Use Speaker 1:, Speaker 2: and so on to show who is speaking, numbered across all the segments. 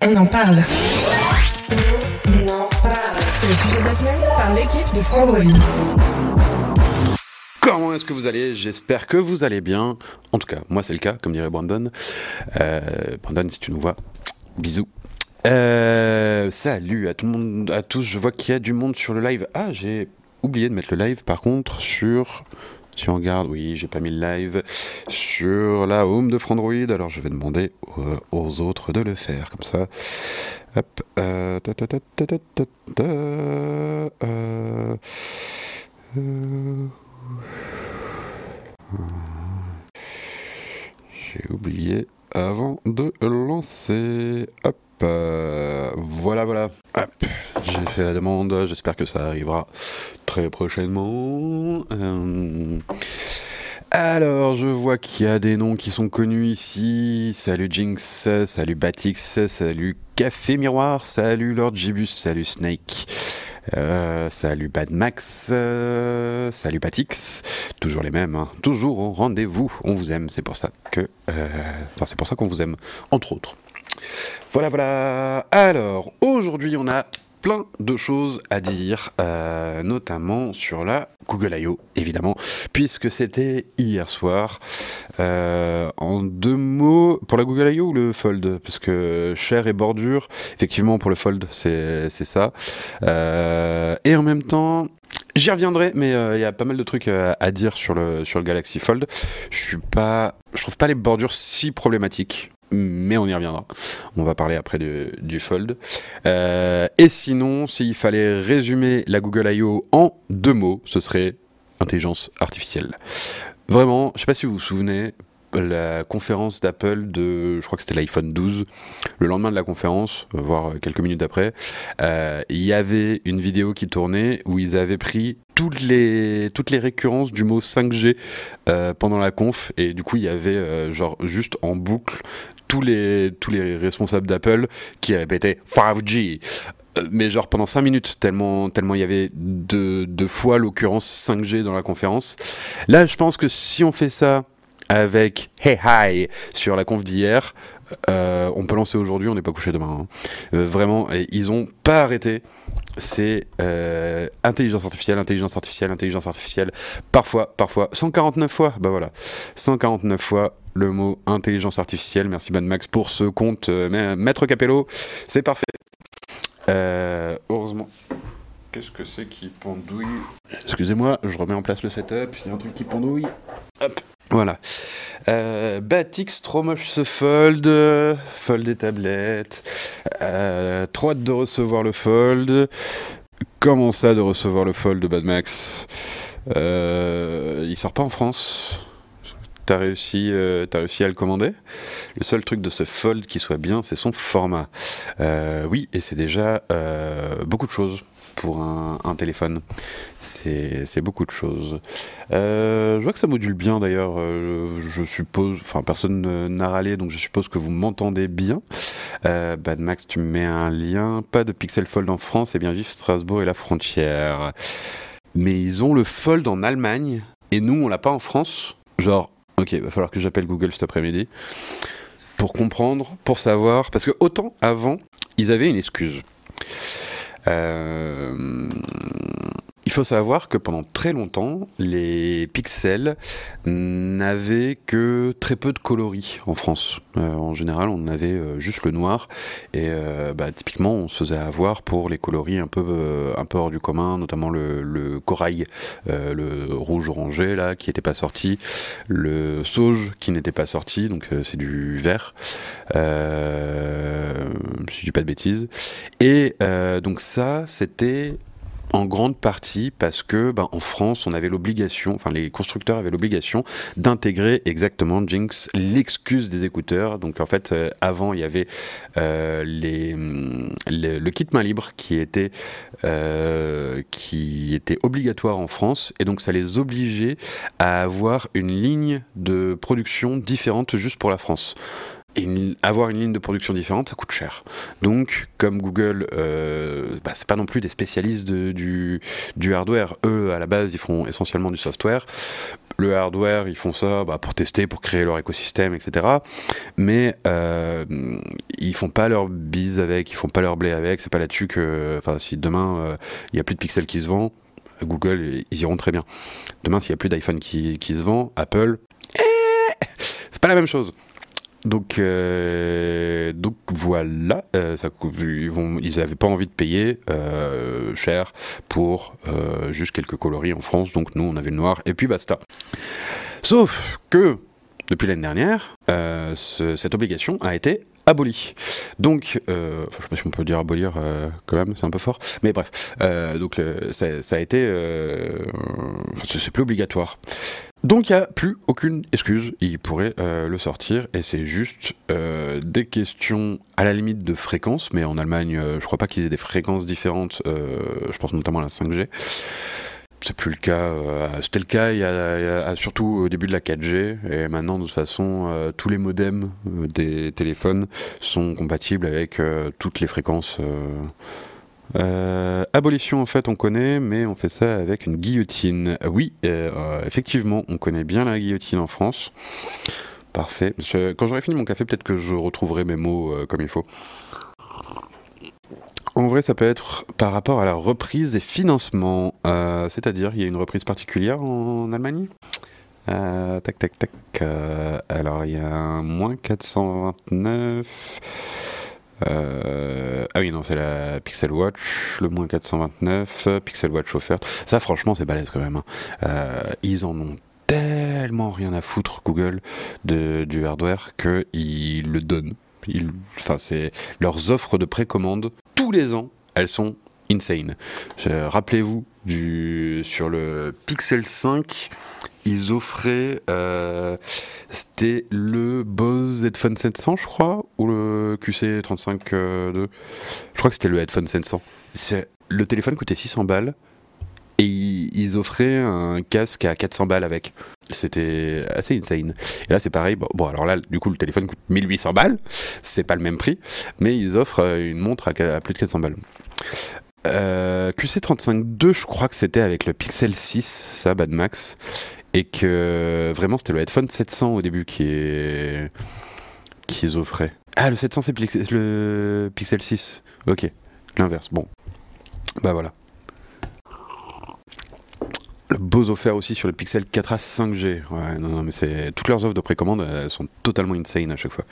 Speaker 1: On en parle. On en parle. C'est le sujet de la semaine par l'équipe de Frandroid.
Speaker 2: Comment est-ce que vous allez? J'espère que vous allez bien. En tout cas, moi c'est le cas, comme dirait Brandon. Euh, Brandon, si tu nous vois, bisous. Euh, salut à tout le monde, à tous. Je vois qu'il y a du monde sur le live. Ah, j'ai oublié de mettre le live. Par contre, sur si on regarde, oui, j'ai pas mis le live sur la home de Frandroid. Alors je vais demander euh, aux autres de le faire comme ça. Hop. J'ai oublié avant de lancer. Hop. Euh, voilà, voilà. J'ai fait la demande. J'espère que ça arrivera très prochainement. Euh, Alors, je vois qu'il y a des noms qui sont connus ici. Salut Jinx, salut Batix, salut Café Miroir, salut Lord Gibus, salut Snake. Euh, salut Bad Max, salut Patix, toujours les mêmes, hein. toujours au rendez-vous. On vous aime, c'est pour ça que, c'est pour ça qu'on vous aime, entre autres. Voilà, voilà. Alors, aujourd'hui, on a plein de choses à dire, euh, notamment sur la Google I.O., évidemment, puisque c'était hier soir. Euh, en deux mots, pour la Google I.O. ou le Fold? Parce que cher et bordure, effectivement, pour le Fold, c'est ça. Euh, et en même temps, J'y reviendrai, mais il y a pas mal de trucs à dire sur le, sur le Galaxy Fold. Je suis pas, je trouve pas les bordures si problématiques, mais on y reviendra. On va parler après du, Fold. Euh, et sinon, s'il fallait résumer la Google I.O. en deux mots, ce serait intelligence artificielle. Vraiment, je sais pas si vous vous souvenez, la conférence d'Apple de, je crois que c'était l'iPhone 12, le lendemain de la conférence, voire quelques minutes après, euh, il y avait une vidéo qui tournait où ils avaient pris toutes les, toutes les récurrences du mot 5G euh, pendant la conf et du coup il y avait genre juste en boucle tous les, tous les responsables d'Apple qui répétaient 5G Euh, mais genre pendant 5 minutes, tellement tellement il y avait deux, deux fois l'occurrence 5G dans la conférence. Là, je pense que si on fait ça avec Hey Hi sur la conf d'hier, euh, on peut lancer aujourd'hui, on n'est pas couché demain. hein. Euh, vraiment, ils ont pas arrêté. C'est euh, intelligence artificielle, intelligence artificielle, intelligence artificielle. Parfois, parfois, 149 fois, bah voilà, 149 fois le mot intelligence artificielle. Merci Ben Max pour ce compte. Euh, ma- Maître Capello, c'est parfait. Euh, heureusement. Qu'est-ce que c'est qui pendouille? Excusez-moi, je remets en place le setup. Il y a un truc qui pendouille. Hop, voilà. Euh, Batix, ce fold. Fold des tablettes. Euh, trop hâte de recevoir le fold. Comment ça de recevoir le fold de Bad Max? Euh, Il sort pas en France. T'as réussi, euh, réussi à le commander Le seul truc de ce fold qui soit bien, c'est son format. Euh, oui, et c'est déjà euh, beaucoup de choses pour un, téléphone. C'est beaucoup de choses. Je vois que ça module bien d'ailleurs. je suppose, enfin personne ne- n'a râlé, donc je suppose que vous m'entendez bien. Bad Max, tu me mets un lien. Pas de Pixel Fold en France, et bien vif Strasbourg et la frontière. Mais ils ont le Fold en Allemagne et nous on l'a pas en France. Genre, ok, va falloir que j'appelle Google cet après-midi pour comprendre, pour savoir, parce que autant avant ils avaient une excuse. Euh, il faut savoir que pendant très longtemps, les pixels n'avaient que très peu de coloris en France. Euh, en général, on avait euh, juste le noir et euh, bah, typiquement, on se faisait avoir pour les coloris un peu, un peu hors du commun, notamment le, corail, le rouge orangé là qui n'était pas sorti, le sauge qui n'était pas sorti, donc c'est du vert. Si je dis pas de bêtises. Et donc ça, c'était en grande partie parce que ben, en France, on avait l'obligation, enfin les constructeurs avaient l'obligation d'intégrer exactement Jinx, l'excuse des écouteurs. Donc en fait, euh, avant, il y avait euh, mm, le kit main libre qui était, euh, qui était obligatoire en France et donc ça les obligeait à avoir une ligne de production différente juste pour la France. Et avoir une ligne de production différente, ça coûte cher. Donc, comme Google, euh, bah, c'est pas non plus des spécialistes du, du hardware. Eux, à la base, ils font essentiellement du software. Le hardware, ils font ça bah, pour tester, pour créer leur écosystème, etc. Mais euh, ils font pas leur bise avec, ils font pas leur blé avec. C'est pas là-dessus que, enfin, si demain euh, il y a plus de pixels qui se vend, Google, ils iront très bien. Demain, s'il y a plus d'iPhone qui, qui se vend, Apple, eh, c'est pas la même chose. Donc, euh, donc voilà, euh, ils vont, ils avaient pas envie de payer euh, cher pour juste quelques coloris en France. Donc nous, on avait le noir et puis basta. Sauf que depuis l'année dernière, ce- cette obligation a été abolie. Donc, euh, enfin, je sais pas si on peut dire abolir euh, quand même, c'est un peu fort. Mais bref, euh, donc ça, a été, euh, enfin, c'est plus obligatoire. Donc il n'y a plus aucune excuse, il pourrait le sortir et c'est juste des questions à la limite de fréquence, mais en Allemagne je crois pas qu'ils aient des fréquences différentes, je pense notamment à la 5G. C'est plus le cas, euh, c'était le cas il y, a, il y a- surtout au début de la 4G et maintenant de toute façon euh, tous les modems euh, des téléphones sont compatibles avec toutes les fréquences. abolition, en fait, on connaît, mais on fait ça avec une guillotine. Oui, effectivement, on connaît bien la guillotine en France. Parfait. Quand j'aurai fini mon café, peut-être que je retrouverai mes mots comme il faut. En vrai, ça peut être par rapport à la reprise des financements. Euh, C'est-à-dire, il y a une reprise particulière en Allemagne? Euh, Tac, tac, tac. Euh, alors, il y a un moins 429. Euh, ah oui, non, c'est la Pixel Watch, le moins 429, euh, Pixel Watch offerte. Ça, franchement, c'est balèze quand même. hein. Ils en ont tellement rien à foutre, Google, du hardware, qu'ils le donnent. Enfin, c'est leurs offres de précommande, tous les ans, elles sont insane. Rappelez-vous, sur le Pixel 5, ils offraient. euh, c'était le Bose Headphone 700, je crois, ou le QC35 euh, 2. Je crois que c'était le Headphone 700. C'est- Le téléphone coûtait 600 balles et ils, offraient un casque à 400 balles avec. C'était assez insane. Et là, c'est pareil. Bon, alors là, du coup, le téléphone coûte 1800 balles. C'est pas le même prix, mais ils offrent euh, une montre à, plus de 400 balles. Euh, QC35 je crois que c'était avec le Pixel 6, ça, Bad Max. Et que vraiment, c'était le headphone 700 au début qui est qu'ils offraient. Ah, le 700, c'est le Pixel 6. Ok, l'inverse. Bon, bah voilà. Le Bose offert aussi sur le Pixel 4A 5G. Ouais, non, non, mais c'est toutes leurs offres de précommande, elles sont totalement insane à chaque fois.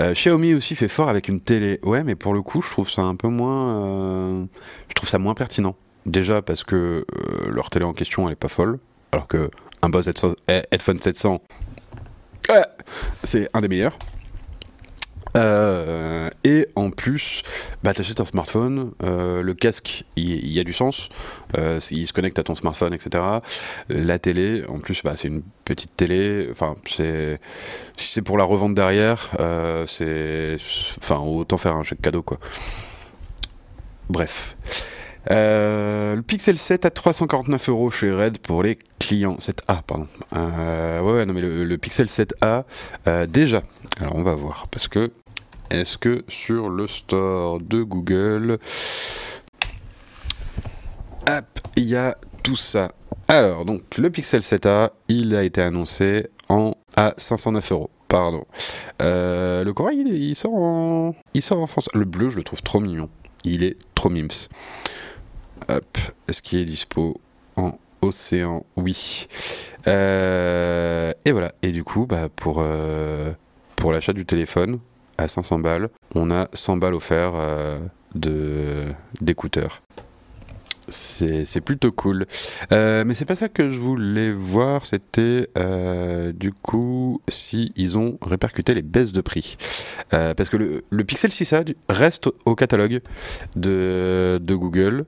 Speaker 2: Euh, Xiaomi aussi fait fort avec une télé. Ouais, mais pour le coup, je trouve ça un peu moins. euh, Je trouve ça moins pertinent. Déjà parce que euh, leur télé en question, elle est pas folle, alors que un Bose Headphone 700, euh, c'est un des meilleurs. Euh, et en plus, bah, t'achètes un smartphone, euh, le casque, il y, a du sens, euh, il se connecte à ton smartphone, etc. La télé, en plus, bah, c'est une petite télé, enfin, c'est si c'est pour la revente derrière, c'est, enfin, autant faire un chèque cadeau, quoi. Bref. Le Pixel 7 à 349 euros chez Red pour les clients. 7A, pardon. Euh, ouais, ouais, non, mais le, Pixel 7A, euh, déjà. Alors, on va voir. Parce que, est-ce que sur le store de Google, hop, il y a tout ça Alors, donc, le Pixel 7A, il a été annoncé en à 509 euros. Pardon. Euh, le corail, il, sort en, il sort en France. Le bleu, je le trouve trop mignon. Il est trop mims. Hop, est-ce qu'il est dispo en océan? Oui. Euh, et voilà. Et du coup, bah, euh, pour l'achat du téléphone à 500 balles, on a 100 balles offerts euh, de d'écouteurs. C'est plutôt cool. Euh, mais c'est pas ça que je voulais voir, c'était euh, du coup si ils ont répercuté les baisses de prix. Parce que le, Pixel 6a reste au catalogue de, Google.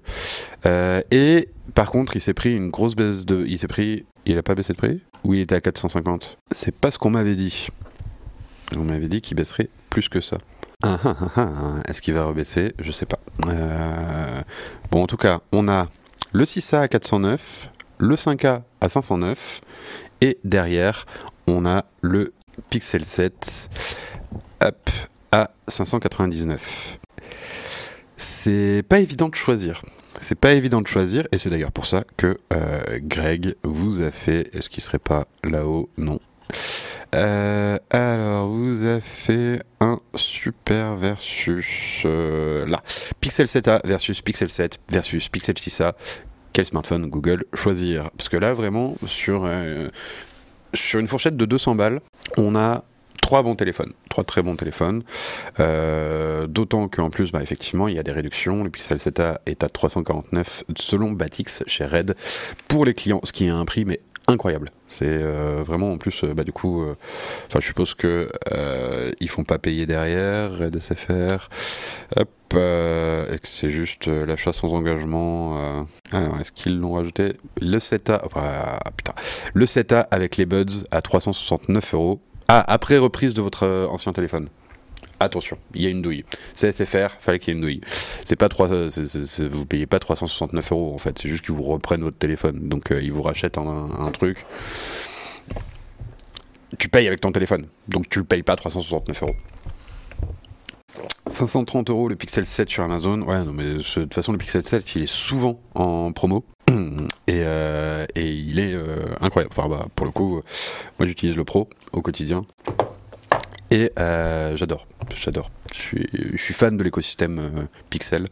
Speaker 2: Et par contre, il s'est pris une grosse baisse de. Il s'est pris. Il a pas baissé de prix? Ou il était à 450 C'est pas ce qu'on m'avait dit. On m'avait dit qu'il baisserait plus que ça. Ah, ah, ah. Est-ce qu'il va rebaisser? Je sais pas. Euh, Bon, en tout cas, on a le 6A à 409, le 5A à 509, et derrière, on a le Pixel 7 up à 599. C'est pas évident de choisir. C'est pas évident de choisir, et c'est d'ailleurs pour ça que euh, Greg vous a fait. Est-ce qu'il serait pas là-haut? Non. Euh, alors, vous a fait un super versus euh, là. Pixel 7a versus Pixel 7 versus Pixel 6a. Quel smartphone Google choisir? Parce que là, vraiment, sur, euh, une fourchette de 200 balles, on a trois bons téléphones, trois très bons téléphones. D'autant qu'en plus, bah, effectivement, il y a des réductions. Le Pixel 7a est à 349 selon Batix chez Red pour les clients, ce qui est un prix mais incroyable. C'est euh, vraiment en plus, euh, bah, du coup, euh, enfin, je suppose que euh, ils font pas payer derrière Red SFR. Hop, et que c'est juste l'achat sans engagement. euh. Alors, est-ce qu'ils l'ont rajouté? Le 7A, ah, putain, le 7A avec les buds à 369 euros. Ah, après reprise de votre ancien téléphone. Attention, il y a une douille. C'est SFR, fallait qu'il y ait une douille. C'est pas 3, c'est- c'est- c'est- vous payez pas 369 euros en fait, c'est juste qu'ils vous reprennent votre téléphone. Donc euh, ils vous rachètent un, truc. Tu payes avec ton téléphone, donc tu le payes pas 369 euros. 530 euros le Pixel 7 sur Amazon. Ouais, non, mais de toute façon, le Pixel 7, il est souvent en promo. Et, euh, et il est euh, incroyable. Enfin, bah, pour le coup, moi j'utilise le Pro au quotidien. Et euh, j'adore, j'adore. Je suis, fan de l'écosystème euh, Pixel.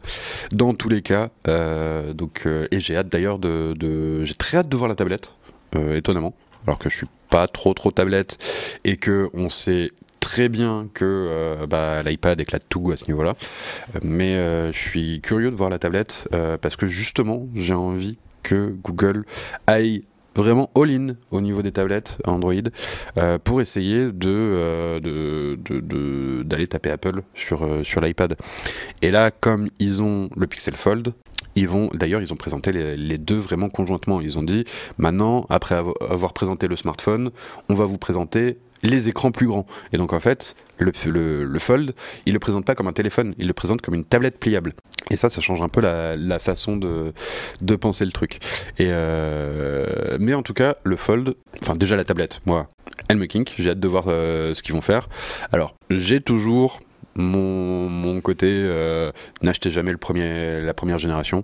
Speaker 2: Dans tous les cas, euh, donc, et j'ai hâte d'ailleurs de, j'ai très hâte de voir la tablette, étonnamment. Alors que je suis pas trop trop tablette et que on sait très bien que bah, l'iPad éclate tout à ce niveau-là. Mais je suis curieux de voir la tablette parce que justement, j'ai envie que Google aille vraiment all-in au niveau des tablettes Android euh, pour essayer de euh, de- d'aller taper Apple sur, euh, sur l'iPad. Et là, comme ils ont le Pixel Fold, ils vont, d'ailleurs, ils ont présenté les, deux vraiment conjointement. Ils ont dit, maintenant, après avo- avoir présenté le smartphone, on va vous présenter les écrans plus grands. Et donc, en fait, le, le, le Fold, il le présente pas comme un téléphone, il le présente comme une tablette pliable. Et ça, ça change un peu la, façon de, de penser le truc. Et euh, mais en tout cas, le Fold, enfin déjà la tablette, moi, elle me kink. J'ai hâte de voir euh, ce qu'ils vont faire. Alors, j'ai toujours mon, mon côté euh, n'achetez jamais le premier, la première génération.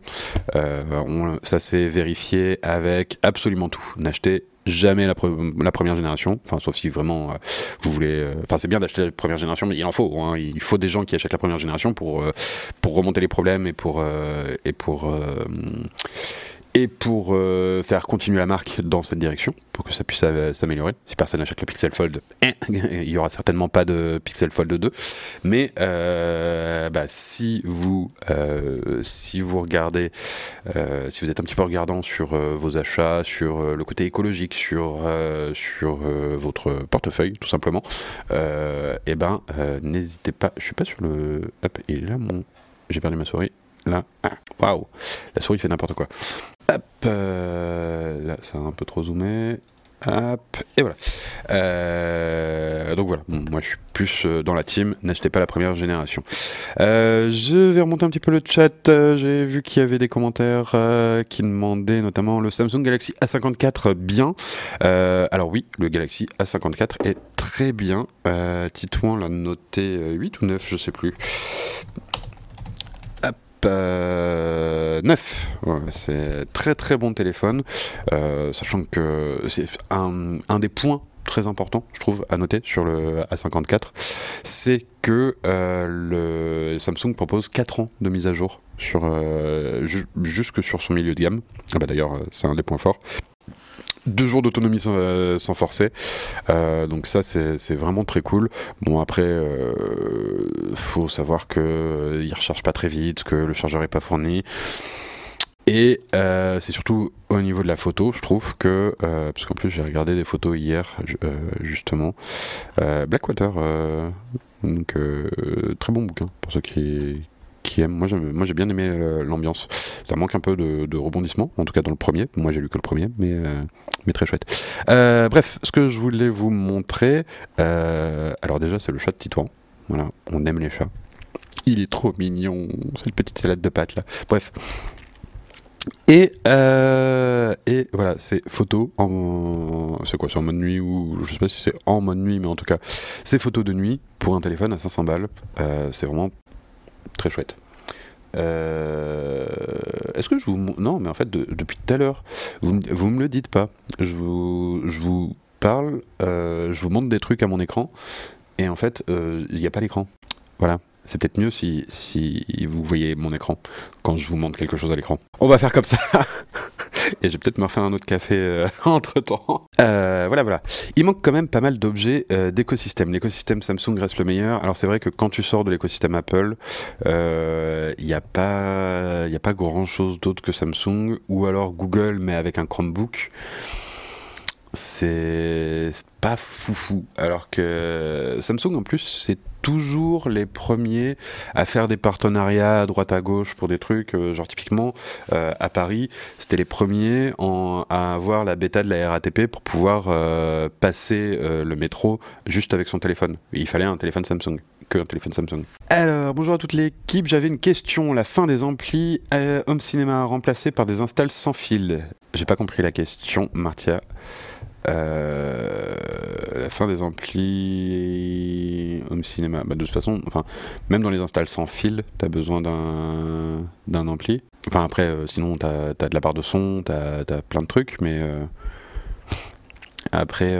Speaker 2: Euh, ça s'est vérifié avec absolument tout. N'achetez jamais la, la première génération. Enfin, sauf si vraiment euh, vous voulez. euh, Enfin, c'est bien d'acheter la première génération, mais il en faut. hein. Il faut des gens qui achètent la première génération pour euh, pour remonter les problèmes et pour euh, et pour pour euh, faire continuer la marque dans cette direction, pour que ça puisse s'améliorer. Si personne n'achète le Pixel Fold, eh, il y aura certainement pas de Pixel Fold 2. Mais euh, bah, si vous euh, si vous regardez, si vous êtes un petit peu regardant sur vos achats, sur le côté écologique, sur sur votre portefeuille, tout simplement, et ben n'hésitez pas. Je suis pas sur le. Hop, il est là mon. J'ai perdu ma souris. Là, waouh, la souris fait n'importe quoi. Euh, là, ça a un peu trop zoomé. Hop, et voilà. Euh, donc voilà, moi je suis plus euh, dans la team, n'achetez pas la première génération. Je vais remonter un petit peu le chat, j'ai vu qu'il y avait des commentaires qui demandaient notamment le Samsung Galaxy A54 bien. Alors oui, le Galaxy A54 est très bien. Titouan l'a noté euh, 8 ou 9, je sais plus. Euh, 9. Ouais, c'est très très bon téléphone, euh, sachant que c'est un, un des points très importants, je trouve, à noter sur le A54, c'est que euh, le Samsung propose 4 ans de mise à jour sur, euh, ju- jusque sur son milieu de gamme. Ah bah D'ailleurs, euh, c'est un des points forts. Deux jours d'autonomie sans, euh, forcer, Euh, donc ça c'est vraiment très cool. Bon après, euh, faut savoir que il recharge pas très vite, que le chargeur est pas fourni. Et c'est surtout au niveau de la photo, je trouve que, parce qu'en plus j'ai regardé des photos hier, justement, Blackwater, donc très bon bouquin pour ceux qui, qui. Moi, j'ai bien aimé l'ambiance. Ça manque un peu de, rebondissement, en tout cas dans le premier. Moi j'ai lu que le premier, mais, mais très chouette. bref, ce que je voulais vous montrer, alors déjà c'est le chat de Titouan. Voilà, on aime les chats. Il est trop mignon, cette petite salade de pâtes là. Bref, et, euh, et voilà, c'est photo en. C'est quoi, c'est en mode nuit ou. Je sais pas si c'est en mode nuit, mais en tout cas, c'est photo de nuit pour un téléphone à 500 balles. Euh, c'est vraiment très chouette. Euh, est-ce que je vous. Non, mais en fait, depuis tout à l'heure, vous, vous me le dites pas. Je vous, je vous parle, je vous montre des trucs à mon écran, et en fait, il n'y a pas l'écran. Voilà. C'est peut-être mieux si, si vous voyez mon écran quand je vous montre quelque chose à l'écran. On va faire comme ça. Et je vais peut-être me refaire un autre café euh, entre temps. Euh, voilà, voilà. Il manque quand même pas mal d'objets euh, d'écosystème. L'écosystème Samsung reste le meilleur. Alors c'est vrai que quand tu sors de l'écosystème Apple, il n'y a pas, a pas grand chose d'autre que Samsung ou alors Google mais avec un Chromebook c'est pas foufou. Alors que Samsung en plus c'est toujours les premiers à faire des partenariats à droite à gauche pour des trucs, euh, genre typiquement euh, à Paris, c'était les premiers à avoir la bêta de la RATP pour pouvoir euh, passer le métro juste avec son téléphone. Il fallait un téléphone Samsung que un téléphone Samsung. Alors, bonjour à toute l'équipe, j'avais une question. La fin des amplis Home Cinéma remplacé par des installs sans fil. J'ai pas compris la question, Martia. Euh, la fin des amplis home cinéma. Bah, de toute façon, enfin, même dans les installs sans fil, tu as besoin d'un, d'un ampli. Enfin, après, euh, sinon, tu as, de la barre de son, tu as, plein de trucs, mais euh, après,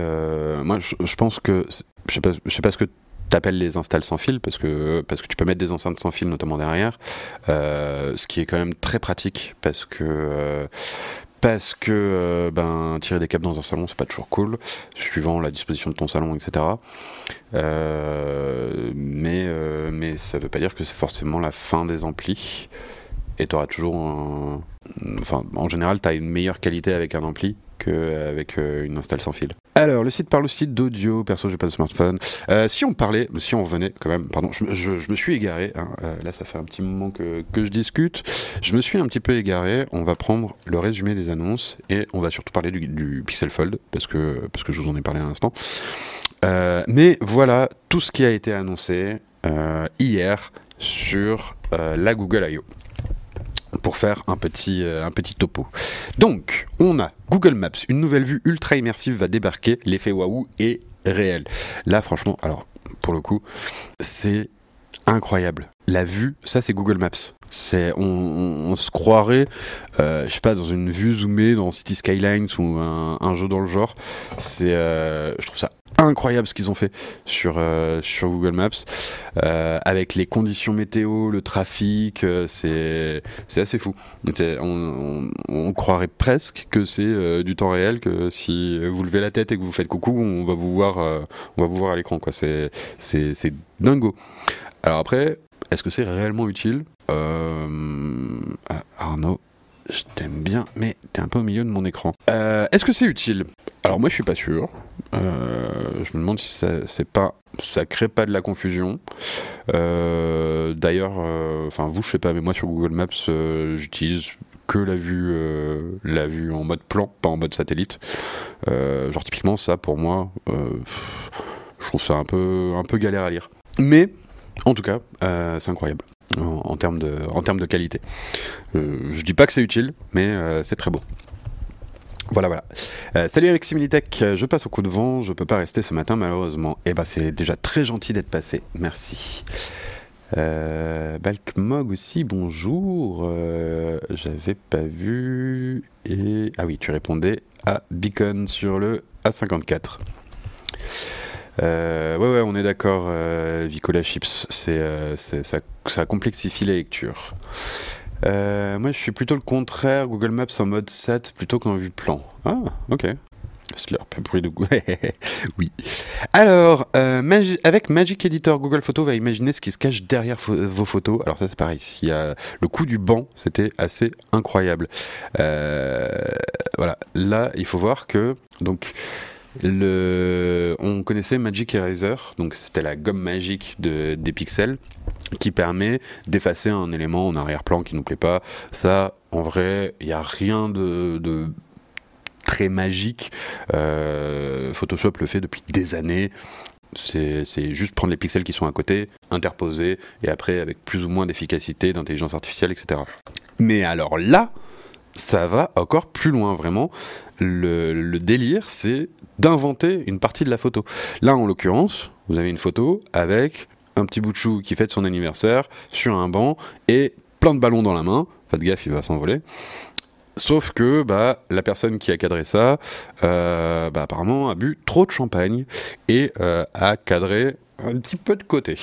Speaker 2: moi, je, pense que. Je sais pas, je sais pas ce que t'appelles les installs sans fil parce que parce que tu peux mettre des enceintes sans fil notamment derrière ce qui est quand même très pratique parce que parce que euh, ben, tirer des câbles dans un salon, c'est pas toujours cool, suivant la disposition de ton salon, etc. Euh, mais, euh, mais ça veut pas dire que c'est forcément la fin des amplis. Et tu auras toujours un... Enfin, en général, tu as une meilleure qualité avec un ampli qu'avec une install sans fil. Alors, le site parle aussi d'audio. Perso, j'ai pas de smartphone. Euh, si on parlait, si on revenait quand même, pardon, je, me suis égaré. Hein. Euh, là, ça fait un petit moment que, je discute. Je me suis un petit peu égaré. On va prendre le résumé des annonces et on va surtout parler du, Pixel Fold parce que, parce que je vous en ai parlé à l'instant. Euh, mais voilà tout ce qui a été annoncé hier sur la Google I.O pour faire un petit, euh, un petit topo. Donc, on a Google Maps, une nouvelle vue ultra immersive va débarquer, l'effet waouh est réel. Là, franchement, alors, pour le coup, c'est incroyable. La vue, ça c'est Google Maps. C'est, on, se croirait, euh, je sais pas, dans une vue zoomée dans City Skylines ou un, jeu dans le genre. C'est, euh, je trouve ça incroyable ce qu'ils ont fait sur, euh, sur Google Maps, euh, avec les conditions météo, le trafic, c'est, c'est assez fou. On, on, croirait presque que c'est du temps réel, que si vous levez la tête et que vous faites coucou, on va vous voir, on va vous voir à l'écran. Quoi. C'est, c'est, c'est dingo. Alors après, est-ce que c'est réellement utile Arnaud, je t'aime bien, mais t'es un peu au milieu de mon écran. est-ce que c'est utile? Alors moi je suis pas sûr. Euh, je me demande si ça, c'est pas, ça crée pas de la confusion. Euh, d'ailleurs, euh, enfin vous, je sais pas, mais moi sur Google Maps, j'utilise que la vue, la vue en mode plan, pas en mode satellite. genre typiquement ça, pour moi, je trouve ça un peu, un peu galère à lire. Mais en tout cas, c'est incroyable en, termes de, qualité. je dis pas que c'est utile, mais c'est très beau. Voilà, voilà. Euh, salut Alexis Militech, je passe au coup de vent, je peux pas rester ce matin malheureusement. Et eh ben c'est déjà très gentil d'être passé, merci. Euh, Balkmog aussi, bonjour. Euh, j'avais pas vu. Ah oui, tu répondais à Beacon sur le A54. Ouais, ouais, on est d'accord, Vicola Chips. C'est, ça, ça complexifie la lecture. Euh, moi, je suis plutôt le contraire. Google Maps en mode SAT plutôt qu'en vue plan. Ah, ok. slurp, bruit de oui. Alors, euh, avec Magic Editor, Google Photos va imaginer ce qui se cache derrière vos photos. Alors ça, c'est pareil. Il y a le coup du banc, c'était assez incroyable. Euh, voilà. Là, il faut voir que donc on connaissait Magic Eraser, donc c'était la gomme magique de, des pixels qui permet d'effacer un élément en arrière-plan qui nous plaît pas. Ça, en vrai, il n'y a rien de, très magique. Euh, Photoshop le fait depuis des années. C'est juste prendre les pixels qui sont à côté, interposer, et après, avec plus ou moins d'efficacité, d'intelligence artificielle, etc. Mais alors là, ça va encore plus loin, vraiment. Le, délire, c'est d'inventer une partie de la photo. Là, en l'occurrence, vous avez une photo avec un petit bout de chou qui fête son anniversaire sur un banc et plein de ballons dans la main. Faites gaffe, il va s'envoler. Sauf que bah, la personne qui a cadré ça, euh, bah, apparemment, a bu trop de champagne et euh, a cadré un petit peu de côté.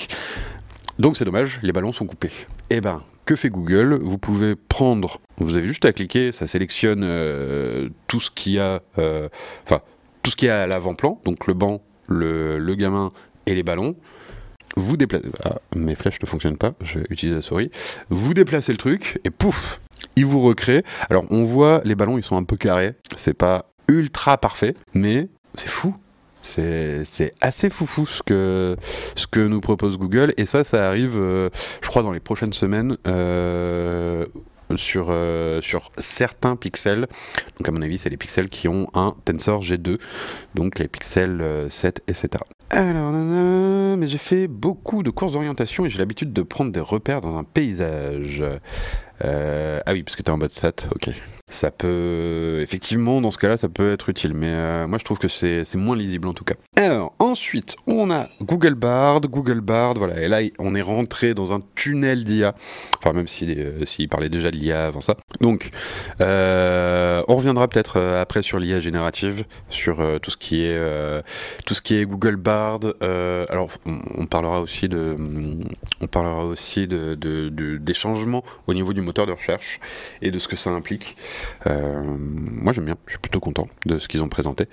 Speaker 2: Donc c'est dommage, les ballons sont coupés. Eh ben, que fait Google? Vous pouvez prendre, vous avez juste à cliquer, ça sélectionne euh, tout ce qu'il y a, euh, enfin tout ce qui a à l'avant-plan, donc le banc, le, gamin et les ballons. Vous déplacez, ah, mes flèches ne fonctionnent pas, je vais la souris. Vous déplacez le truc et pouf, il vous recrée. Alors on voit les ballons, ils sont un peu carrés, c'est pas ultra parfait, mais c'est fou c'est assez foufou ce que, ce que nous propose Google. Et ça, ça arrive, euh, je crois, dans les prochaines semaines. Euh, sur, euh, sur certains pixels. Donc à mon avis, c'est les pixels qui ont un Tensor G2, donc les pixels 7, etc. Alors, mais j'ai fait beaucoup de courses d'orientation et j'ai l'habitude de prendre des repères dans un paysage. Ah oui, parce que tu es en mode SAT, ok. Ça peut effectivement dans ce cas-là ça peut être utile mais euh, moi je trouve que c'est moins lisible en tout cas. Alors ensuite on a Google Bard Google Bard voilà et là on est rentré dans un tunnel d'IA enfin même s'il euh, si, parlait déjà de l'IA avant ça. Donc euh, on reviendra peut-être après sur l'IA générative sur tout ce qui est tout ce qui est Google Bard. Alors on, parlera aussi de on parlera aussi de, des changements au niveau du moteur de recherche et de ce que ça implique euh, moi j'aime bien, je suis plutôt content de ce qu'ils ont présenté.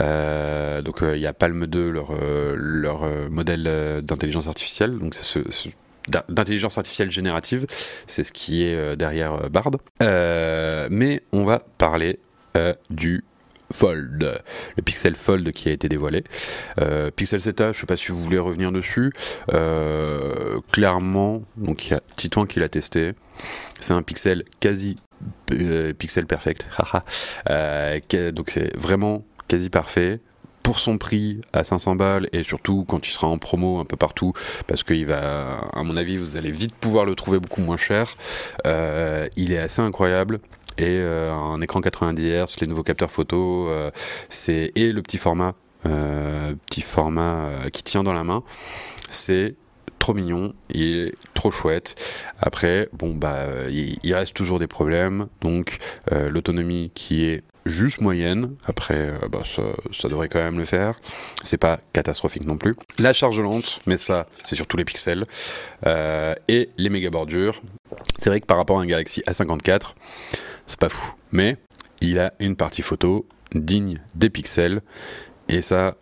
Speaker 2: Euh, donc euh, il y a Palm 2, leur, leur modèle d'intelligence artificielle, donc c'est ce, d'intelligence artificielle générative, c'est ce qui est derrière Bard. mais on va parler du Fold, le Pixel Fold qui a été dévoilé. Pixel Zeta, je sais pas si vous voulez revenir dessus. clairement, donc il y a Titouan qui l'a testé. C'est un pixel quasi euh, pixel perfect. Euh, donc c'est vraiment quasi parfait pour son prix à 500 balles et surtout quand il sera en promo un peu partout parce qu'il va à mon avis vous allez vite pouvoir le trouver beaucoup moins cher euh, il est assez incroyable et un écran 90 Hz les nouveaux capteurs photo c'est et le petit format petit format qui tient dans la main c'est trop mignon, il est trop chouette. Après, bon bah, il, reste toujours des problèmes, donc euh, l'autonomie qui est juste moyenne. Après, euh, bah, ça, devrait quand même le faire. C'est pas catastrophique non plus. La charge lente, mais ça, c'est sur tous les pixels. Euh, et les méga bordures. C'est vrai que par rapport à un Galaxy A54, c'est pas fou. Mais il a une partie photo digne des pixels. Et ça,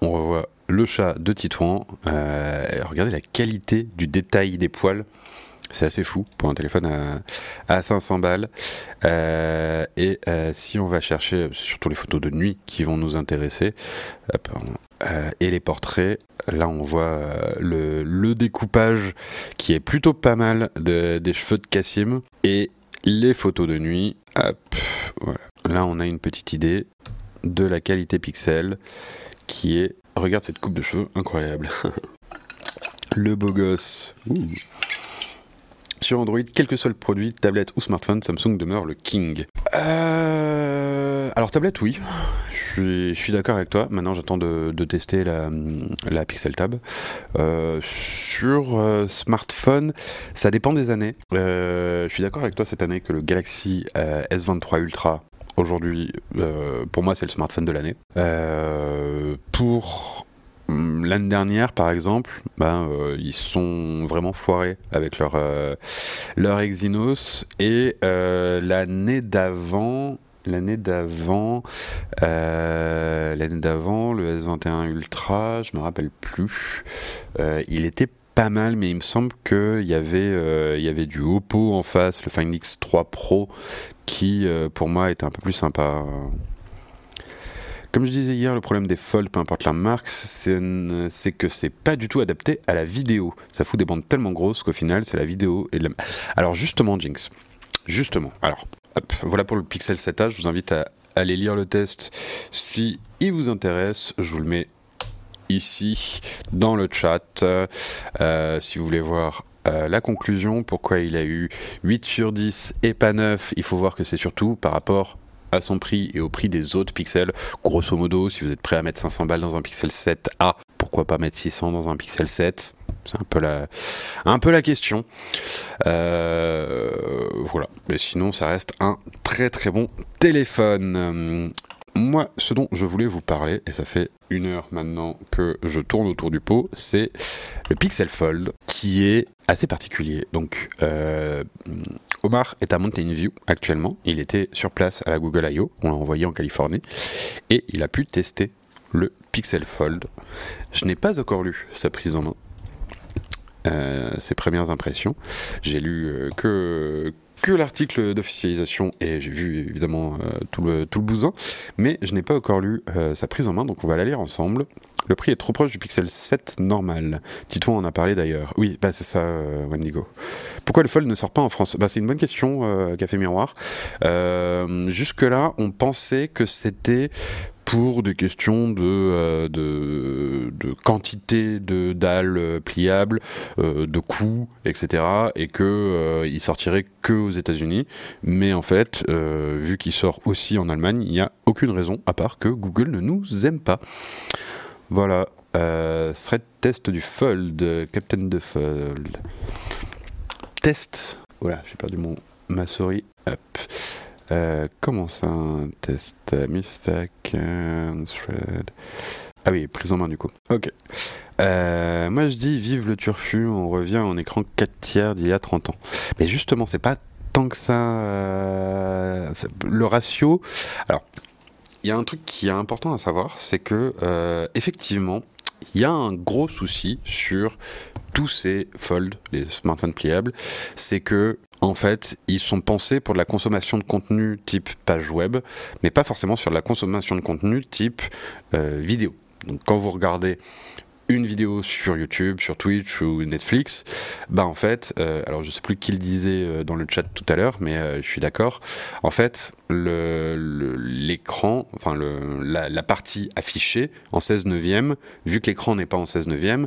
Speaker 2: on revoit le chat de Titouan. Euh, regardez la qualité du détail des poils. C'est assez fou pour un téléphone à, 500 balles. Euh, et euh, si on va chercher, c'est surtout les photos de nuit qui vont nous intéresser, et les portraits, là on voit le, découpage qui est plutôt pas mal des cheveux de Cassim. Et les photos de nuit, Là on a une petite idée de la qualité pixel qui est Regarde cette coupe de cheveux, incroyable. le beau gosse. Sur Android, quel que soit le produit, tablette ou smartphone, Samsung demeure le king. Euh, alors tablette, oui. Je suis, d'accord avec toi. Maintenant, j'attends de, tester la, Pixel Tab. Euh, sur euh, smartphone, ça dépend des années. je suis d'accord avec toi cette année que le Galaxy S23 Ultra aujourd'hui, euh, pour moi, c'est le smartphone de l'année. Euh, pour hum, l'année dernière, par exemple, ben, euh, ils sont vraiment foirés avec leur, leur Exynos. Et l'année d'avant, l'année d'avant, euh, l'année d'avant, le S21 Ultra, je me rappelle plus. Euh, il était pas mal, mais il me semble qu'il y avait, euh, il y avait du Oppo en face, le Find X3 Pro, qui pour moi était un peu plus sympa. Comme je disais hier, le problème des folds, peu importe la marque, c'est que c'est pas du tout adapté à la vidéo. Ça fout des bandes tellement grosses qu'au final, c'est la vidéo et la... Alors justement, Jinx, justement, alors, voilà pour le Pixel 7a, je vous invite à aller lire le test si il vous intéresse, je vous le mets ici dans le chat. Euh, si vous voulez voir euh, la conclusion, pourquoi il a eu 8 sur 10 et pas 9, il faut voir que c'est surtout par rapport à son prix et au prix des autres pixels. Grosso modo, si vous êtes prêt à mettre 500 balles dans un Pixel 7A, pourquoi pas mettre 600 dans un Pixel 7 C'est un peu la, question. Euh, voilà. Mais sinon, ça reste un très très bon téléphone. Moi, ce dont je voulais vous parler, et ça fait une heure maintenant que je tourne autour du pot, c'est le Pixel Fold, qui est assez particulier. Donc, euh, Omar est à Mountain View actuellement. Il était sur place à la Google I.O. On l'a envoyé en Californie. Et il a pu tester le Pixel Fold. Je n'ai pas encore lu sa prise en main. Euh, ses premières impressions. J'ai lu euh, que que l'article d'officialisation et j'ai vu évidemment euh, tout, le, tout le bousin, mais je n'ai pas encore lu sa prise en main, donc on va la lire ensemble. Le prix est trop proche du Pixel 7 normal. Tito en a parlé d'ailleurs. Oui, bah c'est ça, euh, Wendigo. Pourquoi le Fold ne sort pas en France? Bah, C'est une bonne question, Café Miroir. Jusque-là, on pensait que c'était pour des questions de, euh, de, de, quantité de dalles pliables, euh, de coûts, etc. Et que euh, il sortirait que aux États-Unis. Mais en fait, vu qu'il sort aussi en Allemagne, il n'y a aucune raison à part que Google ne nous aime pas. Voilà. thread test du Fold, Captain de Fold. Test. Voilà, j'ai perdu mon ma souris. Hop. Euh, comment ça, un test Misfac, thread. Ah oui, prise en main du coup. Ok. Euh, moi je dis vive le turfu, on revient en écran 4 tiers d'il y a 30 ans. Mais justement, c'est pas tant que ça. Euh, le ratio. Alors, il y a un truc qui est important à savoir, c'est que effectivement, il y a un gros souci sur tous ces folds, les smartphones pliables, c'est que en fait, ils sont pensés pour de la consommation de contenu type page web, mais pas forcément sur la consommation de contenu type euh, vidéo. Donc quand vous regardez une vidéo sur YouTube, sur Twitch ou Netflix, bah en fait, euh, alors je sais plus qui le disait euh, dans le chat tout à l'heure, mais je suis d'accord. En fait, l'écran, enfin la, la, partie affichée en 16 neuvième, vu que l'écran n'est pas en 16 neuvième,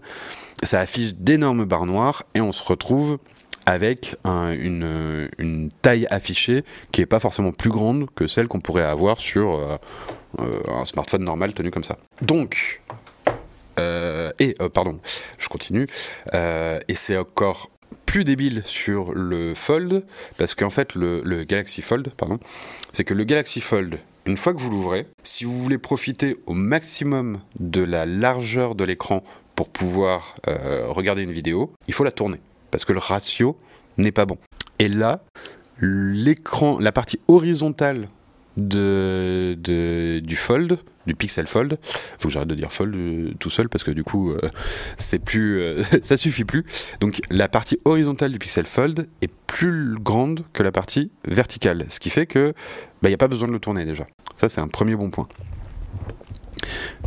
Speaker 2: ça affiche d'énormes barres noires et on se retrouve avec une, taille affichée qui n'est pas forcément plus grande que celle qu'on pourrait avoir sur euh, euh, un smartphone normal tenu comme ça. Donc, euh, et pardon, je continue, et c'est encore plus débile sur le Fold, parce qu'en fait, le, le, Galaxy Fold, pardon, c'est que le Galaxy Fold, une fois que vous l'ouvrez, si vous voulez profiter au maximum de la largeur de l'écran pour pouvoir regarder une vidéo, il faut la tourner parce que le ratio n'est pas bon. Et là, l'écran, la partie horizontale de, du fold, du pixel fold, faut que j'arrête de dire fold euh, tout seul parce que du coup euh, c'est plus, euh, ça suffit plus. Donc la partie horizontale du pixel fold est plus grande que la partie verticale, ce qui fait que il bah, n'y a pas besoin de le tourner déjà. Ça c'est un premier bon point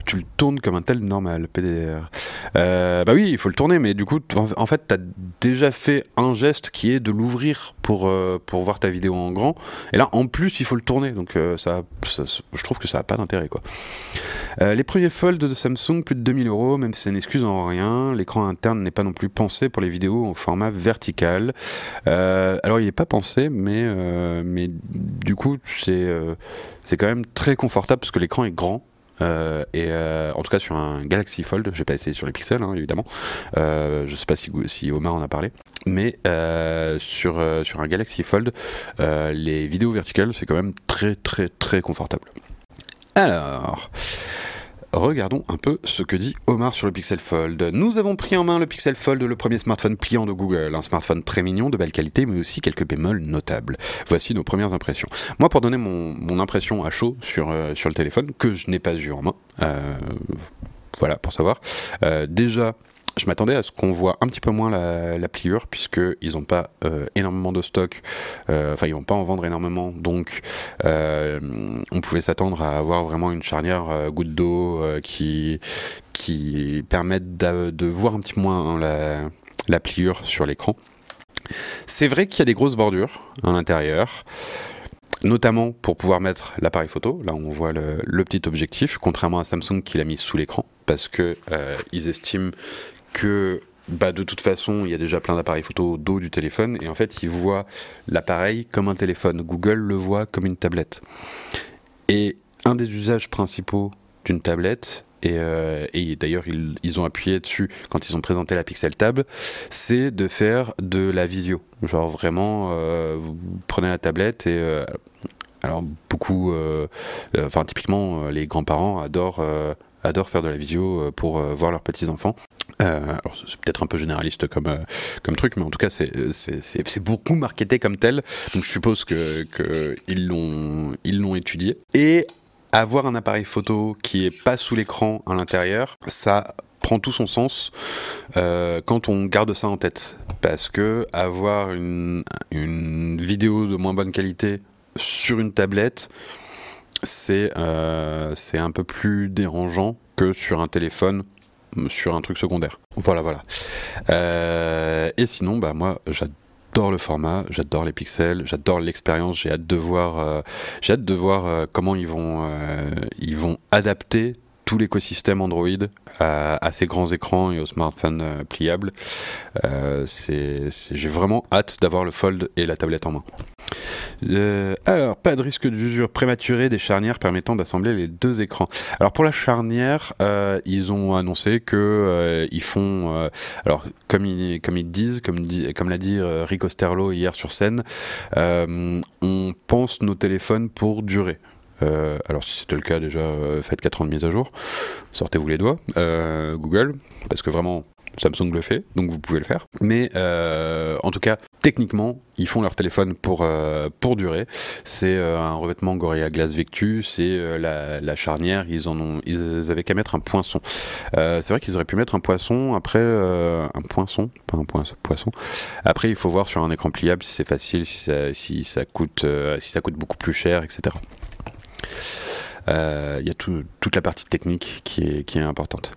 Speaker 2: tu le tournes comme un tel normal, PDR. Euh, bah oui, il faut le tourner, mais du coup, en fait, tu as déjà fait un geste qui est de l'ouvrir pour, euh, pour voir ta vidéo en grand. Et là, en plus, il faut le tourner. Donc, euh, ça, je trouve que ça n'a pas d'intérêt. quoi. les premiers Fold de Samsung, plus de 2000 euros, même si c'est une excuse en rien. L'écran interne n'est pas non plus pensé pour les vidéos en format vertical. alors, il n'est pas pensé, mais, mais du coup, c'est c'est quand même très confortable parce que l'écran est grand. Euh, et euh, en tout cas sur un Galaxy Fold, je vais pas essayer sur les pixels hein, évidemment. Euh, je sais pas si, si, Omar en a parlé, mais sur sur un Galaxy Fold, les vidéos verticales c'est quand même très très très confortable. Alors. Regardons un peu ce que dit Omar sur le Pixel Fold. Nous avons pris en main le Pixel Fold, le premier smartphone pliant de Google. Un smartphone très mignon, de belle qualité, mais aussi quelques bémols notables. Voici nos premières impressions. Moi, pour donner mon, impression à chaud sur, euh, sur le téléphone, que je n'ai pas eu en main, euh, voilà, pour savoir. Euh, déjà, je m'attendais à ce qu'on voit un petit peu moins la, pliure, puisqu'ils n'ont pas euh, énormément de stock, euh, enfin ils vont pas en vendre énormément, donc euh, on pouvait s'attendre à avoir vraiment une charnière goutte d'eau qui, qui permette de, voir un petit moins la, la pliure sur l'écran. C'est vrai qu'il y a des grosses bordures à l'intérieur notamment pour pouvoir mettre l'appareil photo. Là, on voit le, petit objectif, contrairement à Samsung qui l'a mis sous l'écran, parce que ils estiment que bah, de toute façon, il y a déjà plein d'appareils photo dos du téléphone, et en fait, ils voient l'appareil comme un téléphone. Google le voit comme une tablette. Et un des usages principaux d'une tablette, et, euh, d'ailleurs ils, ont appuyé dessus quand ils ont présenté la Pixel Tab, c'est de faire de la visio. Genre vraiment, euh, vous prenez la tablette et euh, alors beaucoup, enfin typiquement les grands-parents adorent adorent faire de la visio pour voir leurs petits enfants. Euh, c'est peut-être un peu généraliste comme, euh, comme truc, mais en tout cas, c'est beaucoup marketé comme tel. Donc je suppose qu'ils que l'ont étudié. Et avoir un appareil photo qui est pas sous l'écran à l'intérieur, ça prend tout son sens euh, quand on garde ça en tête. Parce que avoir une, une vidéo de moins bonne qualité sur une tablette, c'est c'est un peu plus dérangeant que sur un téléphone sur un truc secondaire. Voilà, voilà. Euh, et sinon, bah moi, j'adore le format, j'adore les pixels, j'adore l'expérience. J'ai hâte de voir, euh, j'ai hâte de voir euh, comment ils vont, ils vont adapter tout l'écosystème Android à, ces grands écrans et aux smartphones pliables. j'ai vraiment hâte d'avoir le Fold et la tablette en main. Euh, alors, pas de risque d'usure prématurée des charnières permettant d'assembler les deux écrans. Alors pour la charnière, euh, ils ont annoncé que euh, ils font, alors comme ils, comme ils disent, comme, dit, comme l'a dit Rico Sterlo hier sur scène, on pense nos téléphones pour durer. Alors si c'était le cas déjà, faites 4 ans de mise à jour, sortez-vous les doigts, Google, parce que vraiment Samsung le fait, donc vous pouvez le faire. Mais euh, en tout cas, techniquement, ils font leur téléphone pour, euh, pour durer. C'est euh, un revêtement Gorilla Glass Victus et la, charnière, ils en ont, ils avaient qu'à mettre un poinçon. c'est vrai qu'ils auraient pu mettre un poisson après un poinçon, pas un poisson. Après, il faut voir sur un écran pliable si c'est facile, si ça, coûte, si ça coûte beaucoup plus cher, etc. Il y a toute la partie technique qui est, importante.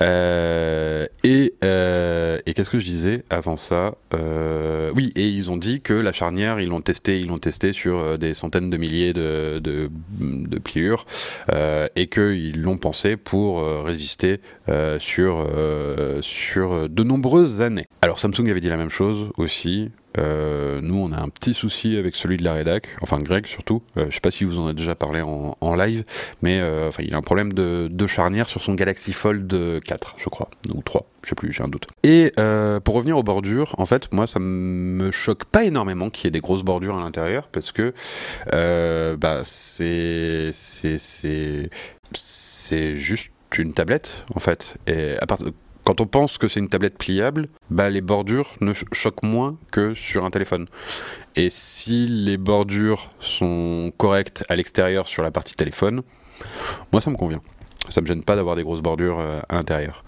Speaker 2: Euh, et, euh, et qu'est-ce que je disais avant ça? Euh, Oui, et ils ont dit que la charnière, ils l'ont testé, ils l'ont testé sur des centaines de milliers de, pliures et qu'ils l'ont pensé pour résister sur, sur de nombreuses années. Alors Samsung avait dit la même chose aussi. Nous, on a un petit souci avec celui de la rédac, enfin Greg surtout. Euh, je sais pas si vous en avez déjà parlé en, live, mais enfin, un problème de, charnière sur son Galaxy Fold 4, je crois, ou 3, je sais plus, j'ai un doute. Et pour revenir aux bordures, en fait, moi, ça me choque pas énormément qu'il y ait des grosses bordures à l'intérieur, parce que bah, c'est c'est juste une tablette en fait et à part quand on pense que c'est une tablette pliable, bah, les bordures ne choquent moins que sur un téléphone. Et si les bordures sont correctes à l'extérieur sur la partie téléphone, moi ça me convient. Ça me gêne pas d'avoir des grosses bordures euh, à l'intérieur.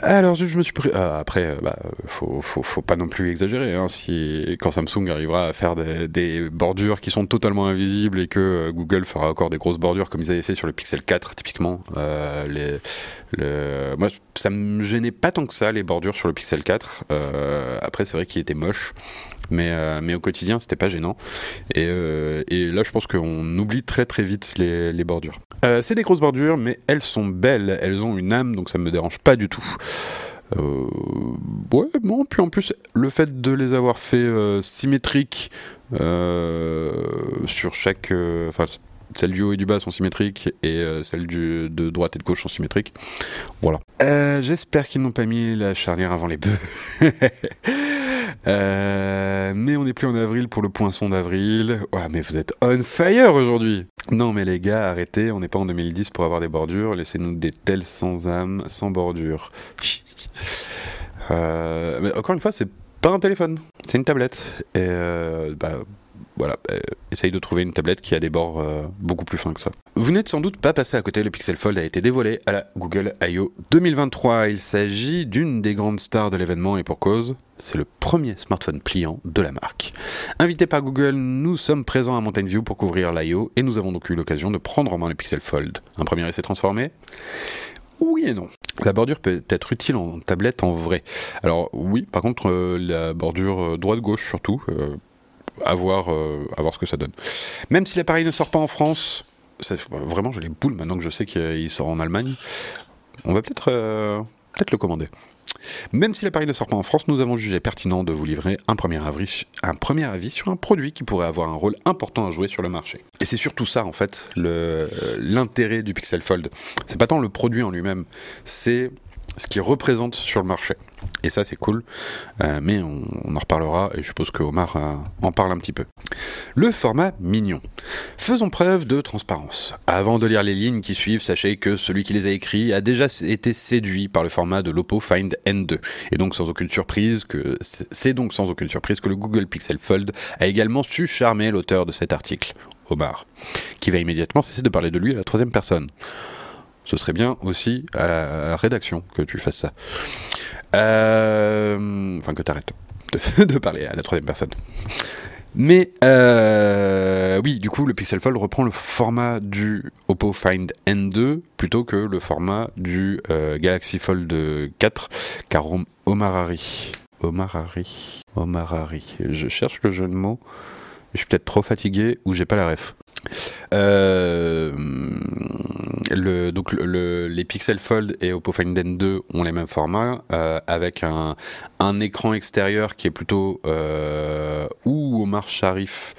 Speaker 2: Alors je me suis pris. Euh, après, euh, bah, faut, faut, pas non plus exagérer. Hein, si quand Samsung arrivera à faire des, bordures qui sont totalement invisibles et que Google fera encore des grosses bordures comme ils avaient fait sur le Pixel 4 typiquement, les, moi ça me gênait pas tant que ça les bordures sur le Pixel 4. après c'est vrai qu'il était moche mais, euh, mais au quotidien c'était pas gênant et, euh, et, là je pense qu'on oublie très très vite les, bordures euh, c'est des grosses bordures mais elles sont belles elles ont une âme donc ça me dérange pas du tout ouais bon puis en plus le fait de les avoir fait symétriques sur chaque enfin celles du haut et du bas sont symétriques et celles de droite et de gauche sont symétriques. Voilà. J'espère qu'ils n'ont pas mis la charnière avant les bœufs. Euh, mais on n'est plus en avril pour le poinçon d'avril. Ouais, mais vous êtes on fire aujourd'hui. Non, mais les gars, arrêtez. On n'est pas en 2010 pour avoir des bordures. Laissez-nous des tels sans âme, sans bordure. Euh, mais encore une fois, c'est pas un téléphone, c'est une tablette. Et euh, bah, voilà, euh, essaye de trouver une tablette qui a des bords euh, beaucoup plus fins que ça. Vous n'êtes sans doute pas passé à côté, le Pixel Fold a été dévoilé à la Google I.O. 2023. Il s'agit d'une des grandes stars de l'événement et pour cause, c'est le premier smartphone pliant de la marque. Invité par Google, nous sommes présents à Mountain View pour couvrir l'I.O. et nous avons donc eu l'occasion de prendre en main le Pixel Fold. Un premier essai transformé oui et non. La bordure peut être utile en tablette en vrai. Alors oui, par contre, euh, la bordure euh, droite-gauche surtout, euh, à voir ce que ça donne. Même si l'appareil ne sort pas en France, ça, vraiment j'ai les boules maintenant que je sais qu'il sort en Allemagne, on va peut-être euh, peut-être le commander. Même si l'appareil ne sort pas en France, nous avons jugé pertinent de vous livrer un premier, avis, un premier avis sur un produit qui pourrait avoir un rôle important à jouer sur le marché. Et c'est surtout ça, en fait, le- l'intérêt du Pixel Fold. C'est pas tant le produit en lui-même, c'est ce qu'il représente sur le marché. Et ça, c'est cool. Euh, mais on, en reparlera, et je suppose que Omar euh, en parle un petit peu. Le format mignon. Faisons preuve de transparence. Avant de lire les lignes qui suivent, sachez que celui qui les a écrits a déjà été séduit par le format de l'Oppo Find N2. Et donc sans aucune surprise que c'est donc sans aucune surprise que le Google Pixel Fold a également su charmer l'auteur de cet article, Omar, qui va immédiatement cesser de parler de lui à la troisième personne. Ce serait bien aussi à la, rédaction que tu fasses ça. Euh, Enfin, que t'arrêtes de, de parler à la troisième personne. Mais euh, oui, du coup, le Pixel Fold reprend le format du Oppo Find N2 plutôt que le format du euh, Galaxy Fold 4, car Om- Omar Hari, Omar. Je cherche le jeu de mots. Je suis peut-être trop fatigué ou j'ai pas la ref. Euh, donc le- le- les Pixel Fold et Oppo Find N2 ont les mêmes formats euh, avec un, écran extérieur qui est plutôt euh, ou Omar Sharif.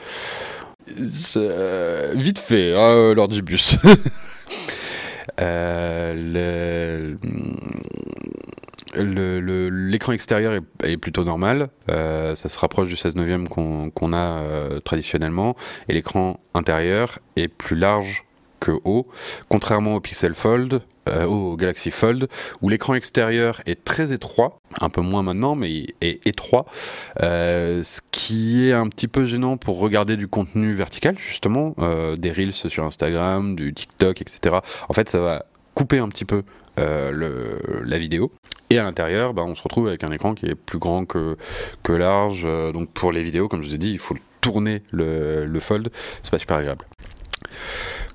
Speaker 2: Euh, vite fait hein, lors du bus L'écran extérieur est, plutôt normal, euh, ça se rapproche du 16 neuvième qu'on a traditionnellement, et l'écran intérieur est plus large haut, contrairement au Pixel Fold, euh, au Galaxy Fold, où l'écran extérieur est très étroit, un peu moins maintenant, mais est étroit, euh, ce qui est un petit peu gênant pour regarder du contenu vertical, justement, euh, des Reels sur Instagram, du TikTok, etc. En fait, ça va couper un petit peu la vidéo. Et à l'intérieur, bah, on se retrouve avec un écran qui est plus grand que, large. Donc pour les vidéos, comme je vous ai dit, il faut tourner le, le fold. C'est pas super agréable.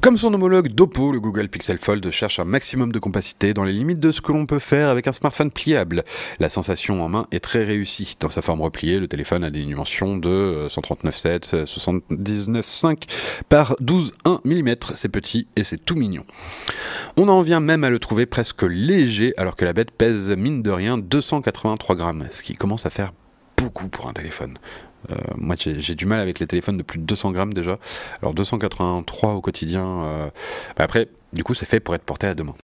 Speaker 2: Comme son homologue d'Oppo, le Google Pixel Fold cherche un maximum de compacité dans les limites de ce que l'on peut faire avec un smartphone pliable. La sensation en main est très réussie. Dans sa forme repliée, le téléphone a des dimensions de euh, 139,7, euh, 79,5 par 12,1 mm. C'est petit et c'est tout mignon. On en vient même à le trouver presque léger alors que la bête pèse mine de rien 283 grammes, ce qui commence à faire beaucoup pour un téléphone. Euh, moi j'ai du mal avec les téléphones de plus de 200 grammes déjà. Alors 283 au quotidien. euh, bah après, du coup c'est fait pour être porté à deux mains.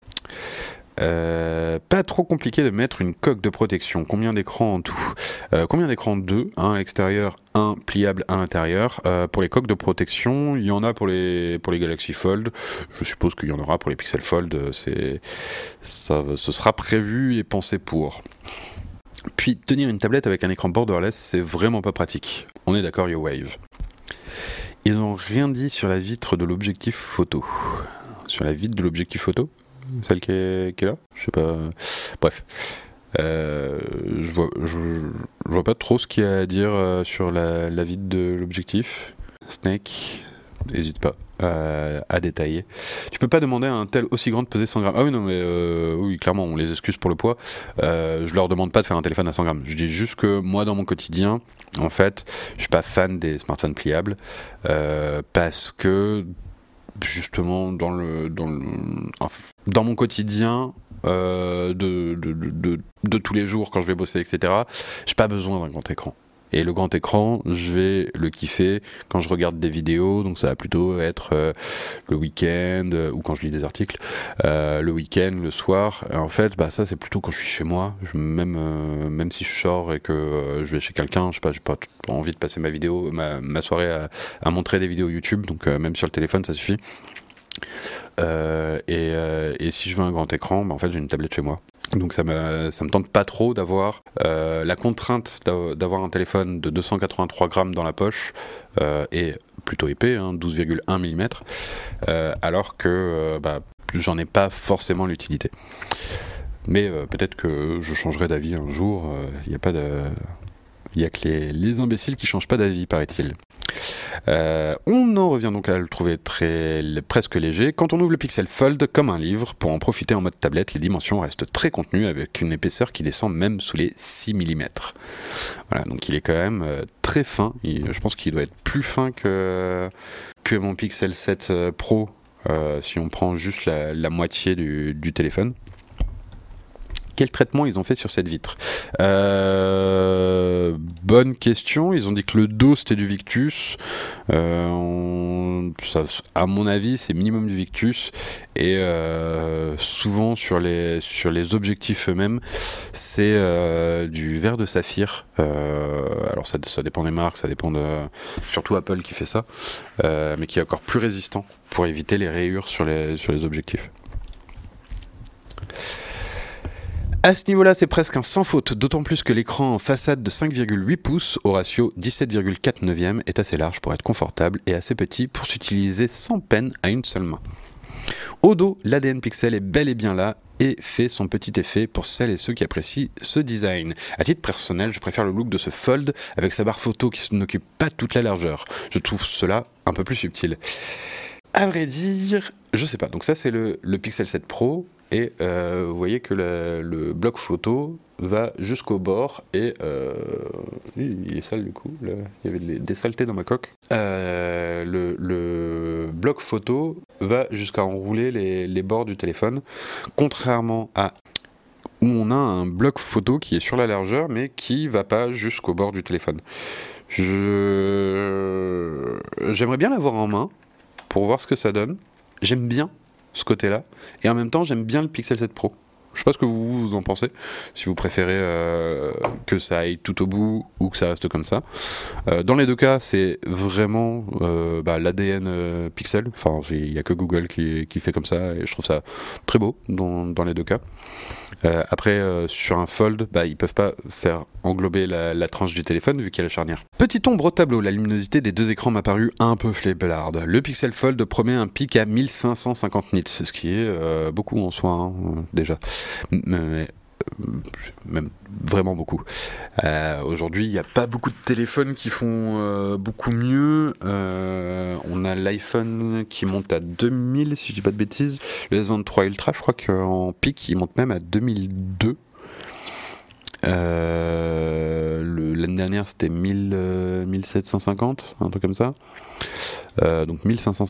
Speaker 2: Euh, pas trop compliqué de mettre une coque de protection. Combien d'écrans en tout? Combien d'écrans? Deux. Un à l'extérieur, un pliable à l'intérieur. Pour les coques de protection, il y en a pour les, pour les Galaxy Fold. Je suppose qu'il y en aura pour les Pixel Fold. ça, ce sera prévu et pensé pour. Puis tenir une tablette avec un écran borderless, c'est vraiment pas pratique. On est d'accord, YoWave. Ils n'ont rien dit sur la vitre de l'objectif photo. Sur la vitre de l'objectif photo? Celle qui est, là? Je sais pas. Bref. Euh, je, vois, vois pas trop ce qu'il y a à dire euh, sur la, la vitre de l'objectif. Snake, n'hésite pas à, à détailler. Tu peux pas demander à un tel aussi grand de peser 100 grammes. Ah euh, oui, clairement, on les excuse pour le poids. Euh, je leur demande pas de faire un téléphone à 100 grammes. Je dis juste que moi, dans mon quotidien, en fait, je suis pas fan des smartphones pliables euh, parce que justement dans le dans mon quotidien euh, de, de, de tous les jours quand je vais bosser etc j'ai pas besoin d'un grand écran Et le grand écran, je vais le kiffer quand je regarde des vidéos, donc ça va plutôt être euh, le week-end euh, ou quand je lis des articles, euh, le week-end, le soir. en fait, bah, ça c'est plutôt quand je suis chez moi, même, même si je sors et que je vais chez quelqu'un, je sais pas, j'ai pas envie de passer ma vidéo, ma, ma soirée à, à, montrer des vidéos YouTube, donc même sur le téléphone ça suffit. Et, et, si je veux un grand écran, bah, en fait j'ai une tablette chez moi. Donc ça me, ça me tente pas trop d'avoir euh, la contrainte d'avoir un téléphone de 283 grammes dans la poche euh, et plutôt épais, 12,1 hein, mm, euh, alors que bah, j'en ai pas forcément l'utilité. Mais peut-être que je changerai d'avis un jour. Il n'y a pas de, il y a que les, les imbéciles qui changent pas d'avis, paraît-il. Euh, on en revient donc à le trouver très presque léger. Quand on ouvre le Pixel Fold comme un livre, pour en profiter en mode tablette, les dimensions restent très contenues avec une épaisseur qui descend même sous les 6 mm. Voilà, donc il est quand même euh, très fin. je pense qu'il doit être plus fin que, que mon Pixel 7 euh, Pro si on prend juste la, moitié du téléphone quel traitement ils ont fait sur cette vitre euh, Bonne question. Ils ont dit que le dos c'était du Victus. Euh, à mon avis, c'est minimum du Victus. Et euh, souvent sur les, objectifs eux-mêmes, c'est du verre de saphir. alors ça, dépend des marques, ça dépend de. Surtout Apple qui fait ça, mais qui est encore plus résistant pour éviter les rayures sur les objectifs. À ce niveau-là, c'est presque un sans faute, d'autant plus que l'écran en façade de 5,8 pouces au ratio 17,4 neuvième est assez large pour être confortable et assez petit pour s'utiliser sans peine à une seule main. Au dos, l'ADN Pixel est bel et bien là et fait son petit effet pour celles et ceux qui apprécient ce design. À titre personnel, je préfère le look de ce Fold avec sa barre photo qui n'occupe pas toute la largeur. Je trouve cela un peu plus subtil. À vrai dire, je sais pas. Donc ça c'est le, Pixel 7 Pro et euh, vous voyez que le, bloc photo va jusqu'au bord et euh, il est sale du coup, il y avait des saletés dans ma coque. Euh, le, bloc photo va jusqu'à enrouler les, bords du téléphone, contrairement à où on a un bloc photo qui est sur la largeur mais qui va pas jusqu'au bord du téléphone. Je j'aimerais bien l'avoir en main pour voir ce que ça donne. J'aime bien ce côté-là. Et en même temps, j'aime bien le Pixel 7 Pro. Je sais pas ce que vous, vous en pensez, si vous préférez euh, que ça aille tout au bout ou que ça reste comme ça. Euh, dans les deux cas, c'est vraiment euh, bah, l'ADN Pixel. Enfin, il n'y a que Google qui, fait comme ça et je trouve ça très beau dans, dans les deux cas. Après, sur un fold, bah, ils peuvent pas faire englober la, tranche du téléphone vu qu'il y a la charnière. Petite ombre au tableau, la luminosité des deux écrans m'a paru un peu fléblarde. Le Pixel Fold promet un pic à 1550 nits, ce qui est beaucoup en soi hein, déjà. Mais même vraiment beaucoup. Euh, aujourd'hui, il n'y a pas beaucoup de téléphones qui font euh, beaucoup mieux. Euh, on a l'iPhone qui monte à 2000, si je dis pas de bêtises. Le S23 Ultra, je crois qu'en pic, il monte même à 2002. L'année dernière, c'était 1750, un truc comme ça. donc 1550.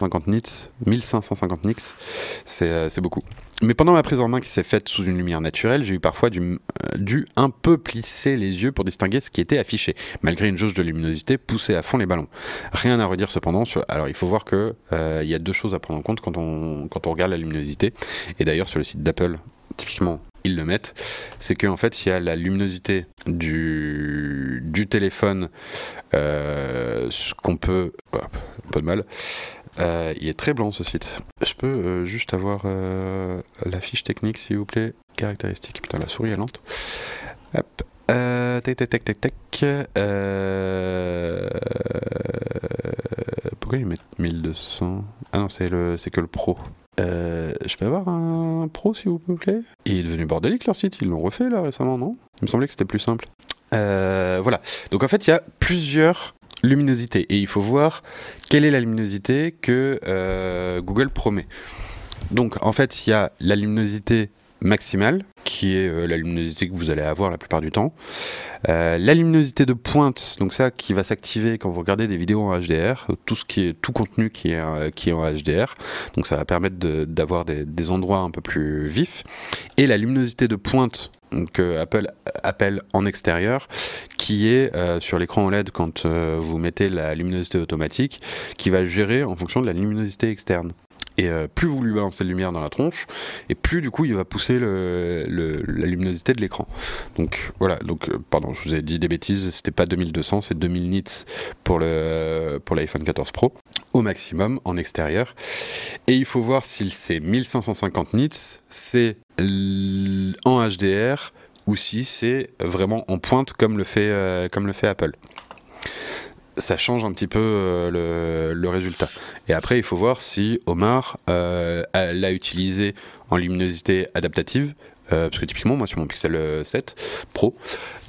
Speaker 2: 50 nits, 1550 nits, c'est beaucoup. Mais pendant ma prise en main qui s'est faite sous une lumière naturelle, j'ai eu parfois dû, dû, un peu plisser les yeux pour distinguer ce qui était affiché, malgré une jauge de luminosité poussée à fond les ballons. Rien à redire cependant. Alors il faut voir que il y a deux choses à prendre en compte quand on, quand on regarde la luminosité. Et d'ailleurs sur le site d'Apple, typiquement ils le mettent, c'est qu'en fait il y a la luminosité du, du téléphone euh, qu'on peut... un peu de mal. Euh, il est très blanc ce site. Je peux euh, juste avoir euh, la fiche technique s'il vous plaît. Caractéristiques. Putain la souris est lente. Hop. Euh, tac tac tac tac tac. Euh... Pourquoi ils mettent 1200 Ah non, c'est que le pro. Euh, je peux avoir un pro s'il vous plaît? Il est devenu bordélique leur site, ils l'ont refait là récemment, non? Il me semblait que c'était plus simple. Euh, voilà. Donc en fait, il y a plusieurs luminosités et il faut voir quelle est la luminosité que euh, Google promet. Donc en fait, il y a la luminosité maximale, qui est euh, la luminosité que vous allez avoir la plupart du temps. Euh, la luminosité de pointe, donc ça qui va s'activer quand vous regardez des vidéos en HDR, tout ce qui est tout contenu qui est en HDR. Donc ça va permettre d'avoir des, endroits un peu plus vifs. Et la luminosité de pointe que Apple appelle en extérieur, qui est euh, sur l'écran OLED quand euh, vous mettez la luminosité automatique, qui va gérer en fonction de la luminosité externe. Et euh, plus vous lui balancez de lumière dans la tronche, et plus du coup il va pousser la luminosité de l'écran. Donc voilà, donc pardon, je vous ai dit des bêtises, c'était pas 2200, c'est 2000 nits pour le pour l'iPhone 14 Pro au maximum en extérieur. Et il faut voir si c'est 1550 nits, c'est en HDR ou si c'est vraiment en pointe comme le fait, euh, Apple ça change un petit peu euh, le, le, résultat. Et après, il faut voir si Omar euh, l'a utilisé en luminosité adaptative. Euh, parce que typiquement, moi sur mon Pixel 7 Pro,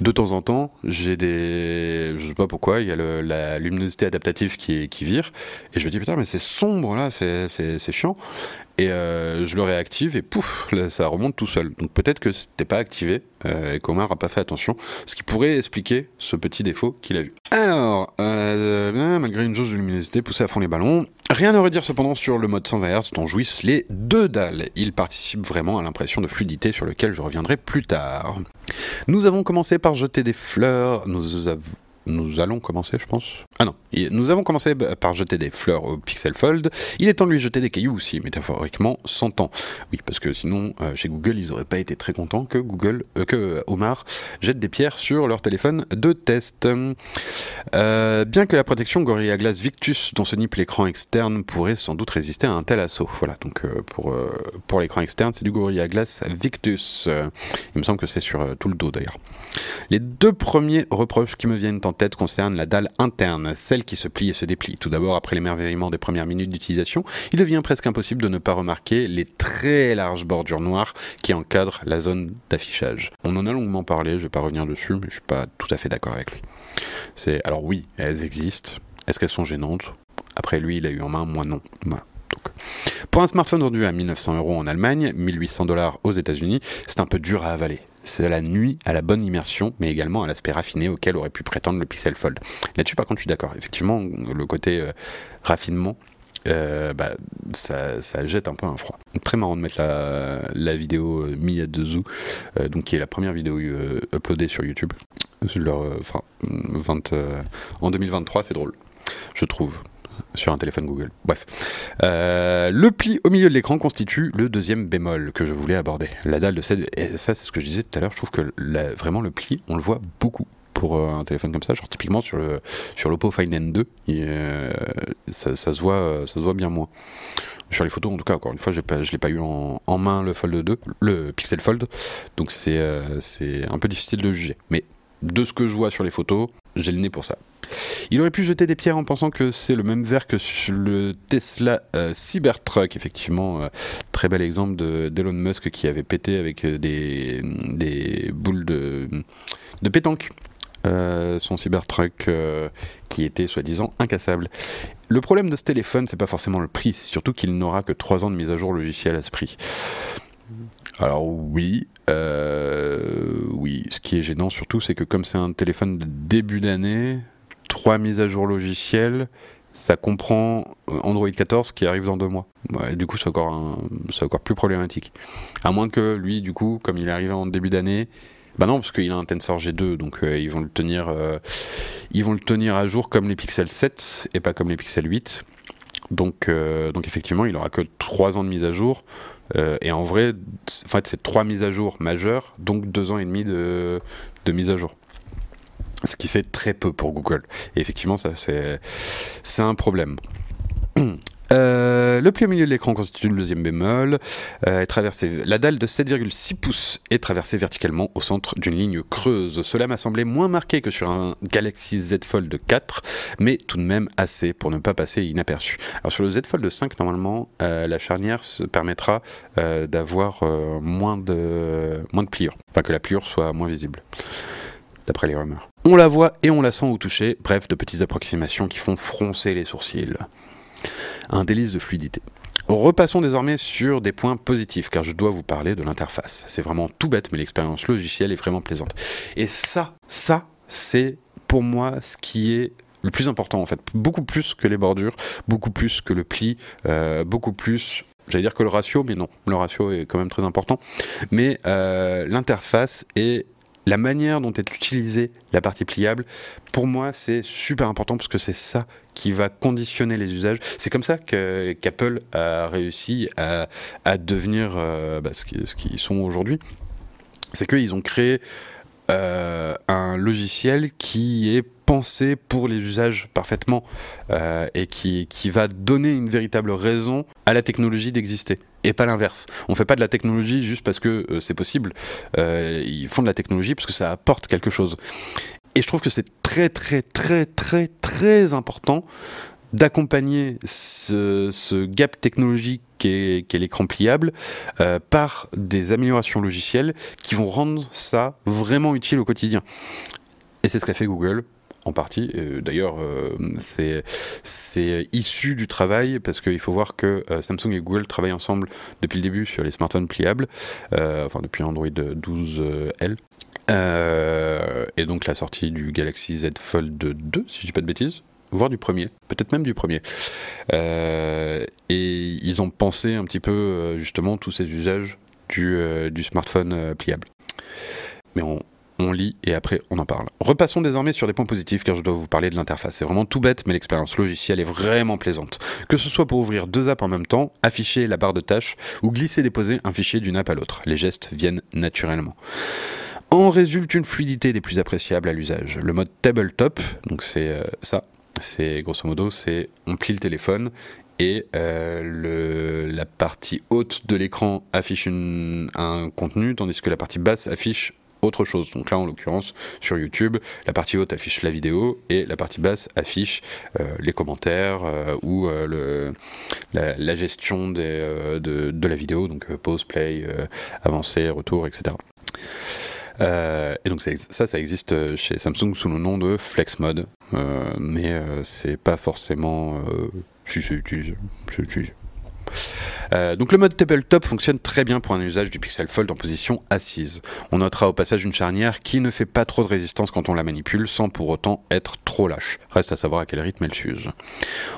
Speaker 2: de temps en temps, j'ai des. Je sais pas pourquoi, il y a la luminosité adaptative qui, qui vire. Et je me dis, putain, mais c'est sombre là, c'est chiant. Et euh, je le réactive et pouf, là, ça remonte tout seul. Donc peut-être que c'était pas activé euh, et qu'Omar n'a pas fait attention, ce qui pourrait expliquer ce petit défaut qu'il a vu. Alors, euh, malgré une jauge de luminosité poussée à fond les ballons, rien à redire cependant sur le mode 120 Hz dont jouissent les deux dalles. Il participe vraiment à l'impression de fluidité sur lequel je reviendrai plus tard. Nous avons commencé par jeter des fleurs, nous avons nous allons commencer, je pense. Ah non, nous avons commencé par jeter des fleurs au Pixel Fold. Il est temps de lui jeter des cailloux aussi, métaphoriquement, 100 ans. Oui, parce que sinon, euh, chez Google, ils n'auraient pas été très contents que Google, euh, que Omar jette des pierres sur leur téléphone de test. Euh, bien que la protection Gorilla Glass Victus, dont se nippe l'écran externe, pourrait sans doute résister à un tel assaut. Voilà, donc pour, pour l'écran externe, c'est du Gorilla Glass Victus. il me semble que c'est sur tout le dos d'ailleurs. Les deux premiers reproches qui me viennent en tête concernent la dalle interne, celle qui se plie et se déplie. Tout d'abord, après l'émerveillement des premières minutes d'utilisation, il devient presque impossible de ne pas remarquer les très larges bordures noires qui encadrent la zone d'affichage. On en a longuement parlé, je ne vais pas revenir dessus, mais je suis pas tout à fait d'accord avec lui. C'est alors oui, elles existent. Est-ce qu'elles sont gênantes? Après lui, il a eu en main, moi non. Voilà. Pour un smartphone vendu à 1900 euros en Allemagne, 1800 dollars aux États-Unis, c'est un peu dur à avaler. C'est la nuit à la bonne immersion, mais également à l'aspect raffiné auquel aurait pu prétendre le Pixel Fold. Là-dessus, par contre, je suis d'accord. Effectivement, le côté euh, raffinement, euh, bah, ça, jette un peu un froid. Très marrant de mettre la, vidéo euh, Mia euh, donc qui est la première vidéo uploadée sur YouTube. Leur, enfin, 20, en 2023, c'est drôle, je trouve sur un téléphone Google. Bref. Euh, le pli au milieu de l'écran constitue le deuxième bémol que je voulais aborder. La dalle de cette... Et ça, c'est ce que je disais tout à l'heure. Je trouve que vraiment le pli, on le voit beaucoup pour euh, un téléphone comme ça. Genre typiquement sur le sur l'Oppo Find N2, il, euh, ça, se voit, ça se voit bien moins. Sur les photos, en tout cas, encore une fois, pas, je l'ai pas eu en, main le Fold 2, le Pixel Fold, donc c'est c'est un peu difficile de juger. Mais de ce que je vois sur les photos, j'ai le nez pour ça. Il aurait pu jeter des pierres en pensant que c'est le même verre que le Tesla euh, Cybertruck, effectivement, euh, très bel exemple d'Elon Musk qui avait pété avec euh, des, des boules de, de pétanque. Son Cybertruck qui était soi-disant incassable. Le problème de ce téléphone, c'est pas forcément le prix, surtout qu'il n'aura que 3 ans de mise à jour logicielle à ce prix. Alors oui, euh, oui, ce qui est gênant surtout, c'est que comme c'est un téléphone de début d'année, trois mises à jour logicielles, ça comprend Android 14 qui arrive dans deux mois. du coup, c'est encore, encore plus problématique. À moins que lui, du coup, comme il est arrivé en début d'année, bah non, parce qu'il a un Tensor G2, donc ils vont le tenir, ils vont le tenir à jour comme les Pixel 7 et pas comme les Pixel 8. Donc, donc effectivement, il aura que 3 ans de mise à jour. Et en vrai, en fait, c'est 3 mises à jour majeures, donc 2 ans et demi de, de mise à jour ce qui fait très peu pour Google. Et effectivement, ça c'est un problème. Euh, le pli au milieu de l'écran constitue le deuxième bémol. Euh, est la dalle de 7,6 pouces est traversée verticalement au centre d'une ligne creuse. Cela m'a semblé moins marqué que sur un Galaxy Z Fold 4, mais tout de même assez pour ne pas passer inaperçu. Alors sur le Z Fold 5, normalement, euh, la charnière permettra d'avoir moins, de, moins de pliure, enfin que la pliure soit moins visible d'après les rumeurs. On la voit et on la sent au toucher, bref, de petites approximations qui font froncer les sourcils. Un délice de fluidité. Repassons désormais sur des points positifs, car je dois vous parler de l'interface. C'est vraiment tout bête, mais l'expérience logicielle est vraiment plaisante. Et ça, ça, c'est pour moi ce qui est le plus important en fait. Beaucoup plus que les bordures, beaucoup plus que le pli, euh, beaucoup plus j'allais dire que le ratio, mais non, le ratio est quand même très important. Mais euh, l'interface est la manière dont est utilisée la partie pliable, pour moi, c'est super important parce que c'est ça qui va conditionner les usages. C'est comme ça qu'Apple a réussi à, devenir euh, bah, ce qu'ils sont aujourd'hui. C'est qu'ils ont créé euh, un logiciel qui est pensé pour les usages parfaitement euh, et qui va donner une véritable raison à la technologie d'exister et pas l'inverse. On fait pas de la technologie juste parce que euh, c'est possible. Euh, ils font de la technologie parce que ça apporte quelque chose. Et je trouve que c'est très très très très très important d'accompagner ce, gap technologique qu'est l'écran pliable euh, par des améliorations logicielles qui vont rendre ça vraiment utile au quotidien. Et c'est ce qu'a fait Google en partie. D'ailleurs, euh, c'est issu du travail parce qu'il faut voir que euh, Samsung et Google travaillent ensemble depuis le début sur les smartphones pliables, euh, enfin depuis Android 12L. et donc la sortie du Galaxy Z Fold 2, si je dis pas de bêtises, voire du premier, peut-être même du premier. et ils ont pensé un petit peu justement tous ces usages du, du smartphone pliable. Mais on, on lit et après on en parle. Repassons désormais sur les points positifs car je dois vous parler de l'interface. C'est vraiment tout bête mais l'expérience logicielle est vraiment plaisante. Que ce soit pour ouvrir deux apps en même temps, afficher la barre de tâches ou glisser déposer un fichier d'une app à l'autre. Les gestes viennent naturellement. En résulte une fluidité des plus appréciables à l'usage. Le mode tabletop, donc c'est euh, ça, c'est grosso modo, c'est on plie le téléphone et euh, la partie haute de l'écran affiche un contenu, tandis que la partie basse affiche autre chose. Donc là, en l'occurrence, sur YouTube, la partie haute affiche la vidéo et la partie basse affiche euh, les commentaires euh, ou euh, la, gestion de, la vidéo, donc pause, play, avancé, retour, etc. et donc ça, ça existe chez Samsung sous le nom de Flex Mode, mais c'est pas forcément... si c'est utilisé. Euh, donc le mode tabletop fonctionne très bien pour un usage du Pixel Fold en position assise. On notera au passage une charnière qui ne fait pas trop de résistance quand on la manipule sans pour autant être trop lâche. Reste à savoir à quel rythme elle s'use.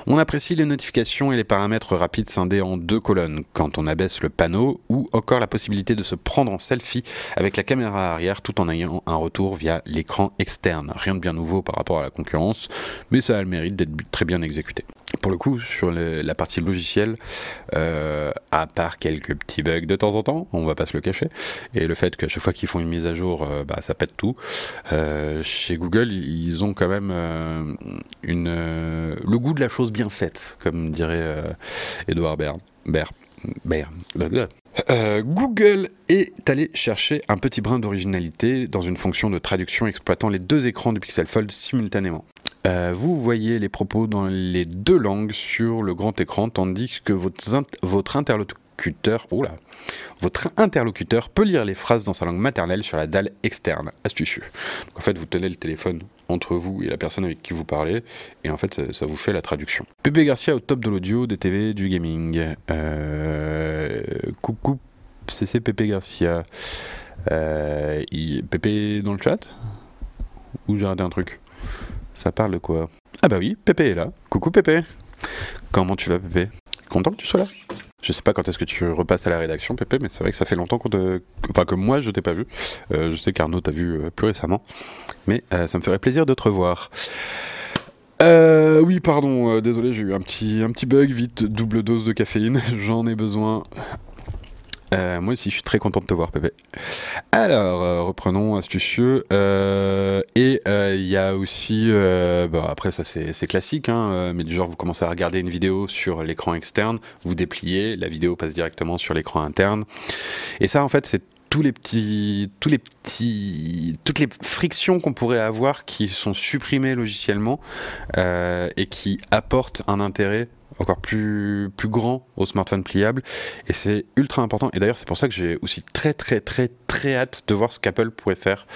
Speaker 2: On apprécie les notifications et les paramètres rapides scindés en deux colonnes quand on abaisse le panneau ou encore la possibilité de se prendre en selfie avec la caméra arrière tout en ayant un retour via l'écran externe. Rien de bien nouveau par rapport à la concurrence, mais ça a le mérite d'être très bien exécuté. Pour le coup, sur la partie logicielle, euh, à part quelques petits bugs de temps en temps, on va pas se le cacher, et le fait qu'à chaque fois qu'ils font une mise à jour, euh, bah, ça pète tout. Euh, chez Google, ils ont quand même une, le goût de la chose bien faite, comme dirait Edouard Baird. Google est allé chercher un petit brin d'originalité dans une fonction de traduction exploitant les deux écrans du Pixel Fold simultanément. Euh, vous voyez les propos dans les deux langues sur le grand écran, tandis que votre, interlocuteur, votre interlocuteur peut lire les phrases dans sa langue maternelle sur la dalle externe. Astucieux. en fait, vous tenez le téléphone entre vous et la personne avec qui vous parlez, et en fait, ça, vous fait la traduction. Pépé Garcia au top de l'audio, des TV, du gaming. Euh, coucou, CC Pépé Garcia. Euh, Pépé dans le chat? Ou j'ai raté un truc? Ça parle de quoi Ah bah oui, Pépé est là. Coucou Pépé. Comment tu vas Pépé? Content que tu sois là je sais pas quand est-ce que tu repasses à la rédaction, Pépé, mais c'est vrai que ça fait longtemps qu'on te... enfin, que moi je t'ai pas vu. Euh, je sais qu'Arnaud t'a vu euh, plus récemment, mais euh, ça me ferait plaisir de te revoir. oui, pardon, désolé, j'ai eu un petit, un petit bug, vite, double dose de caféine, j'en ai besoin. Euh, moi aussi, je suis très content de te voir, Pépé. Alors, euh, reprenons astucieux. Euh, et il y a aussi, bon, après ça c'est classique, hein, mais du genre vous commencez à regarder une vidéo sur l'écran externe, vous dépliez, la vidéo passe directement sur l'écran interne. Et ça, en fait, c'est tous les petits, tous les petits, toutes les frictions qu'on pourrait avoir qui sont supprimées logiciellement et qui apportent un intérêt encore plus, plus grand au smartphone pliable. Et c'est ultra important. Et d'ailleurs c'est pour ça que j'ai aussi très très très très hâte de voir ce qu'Apple pourrait faire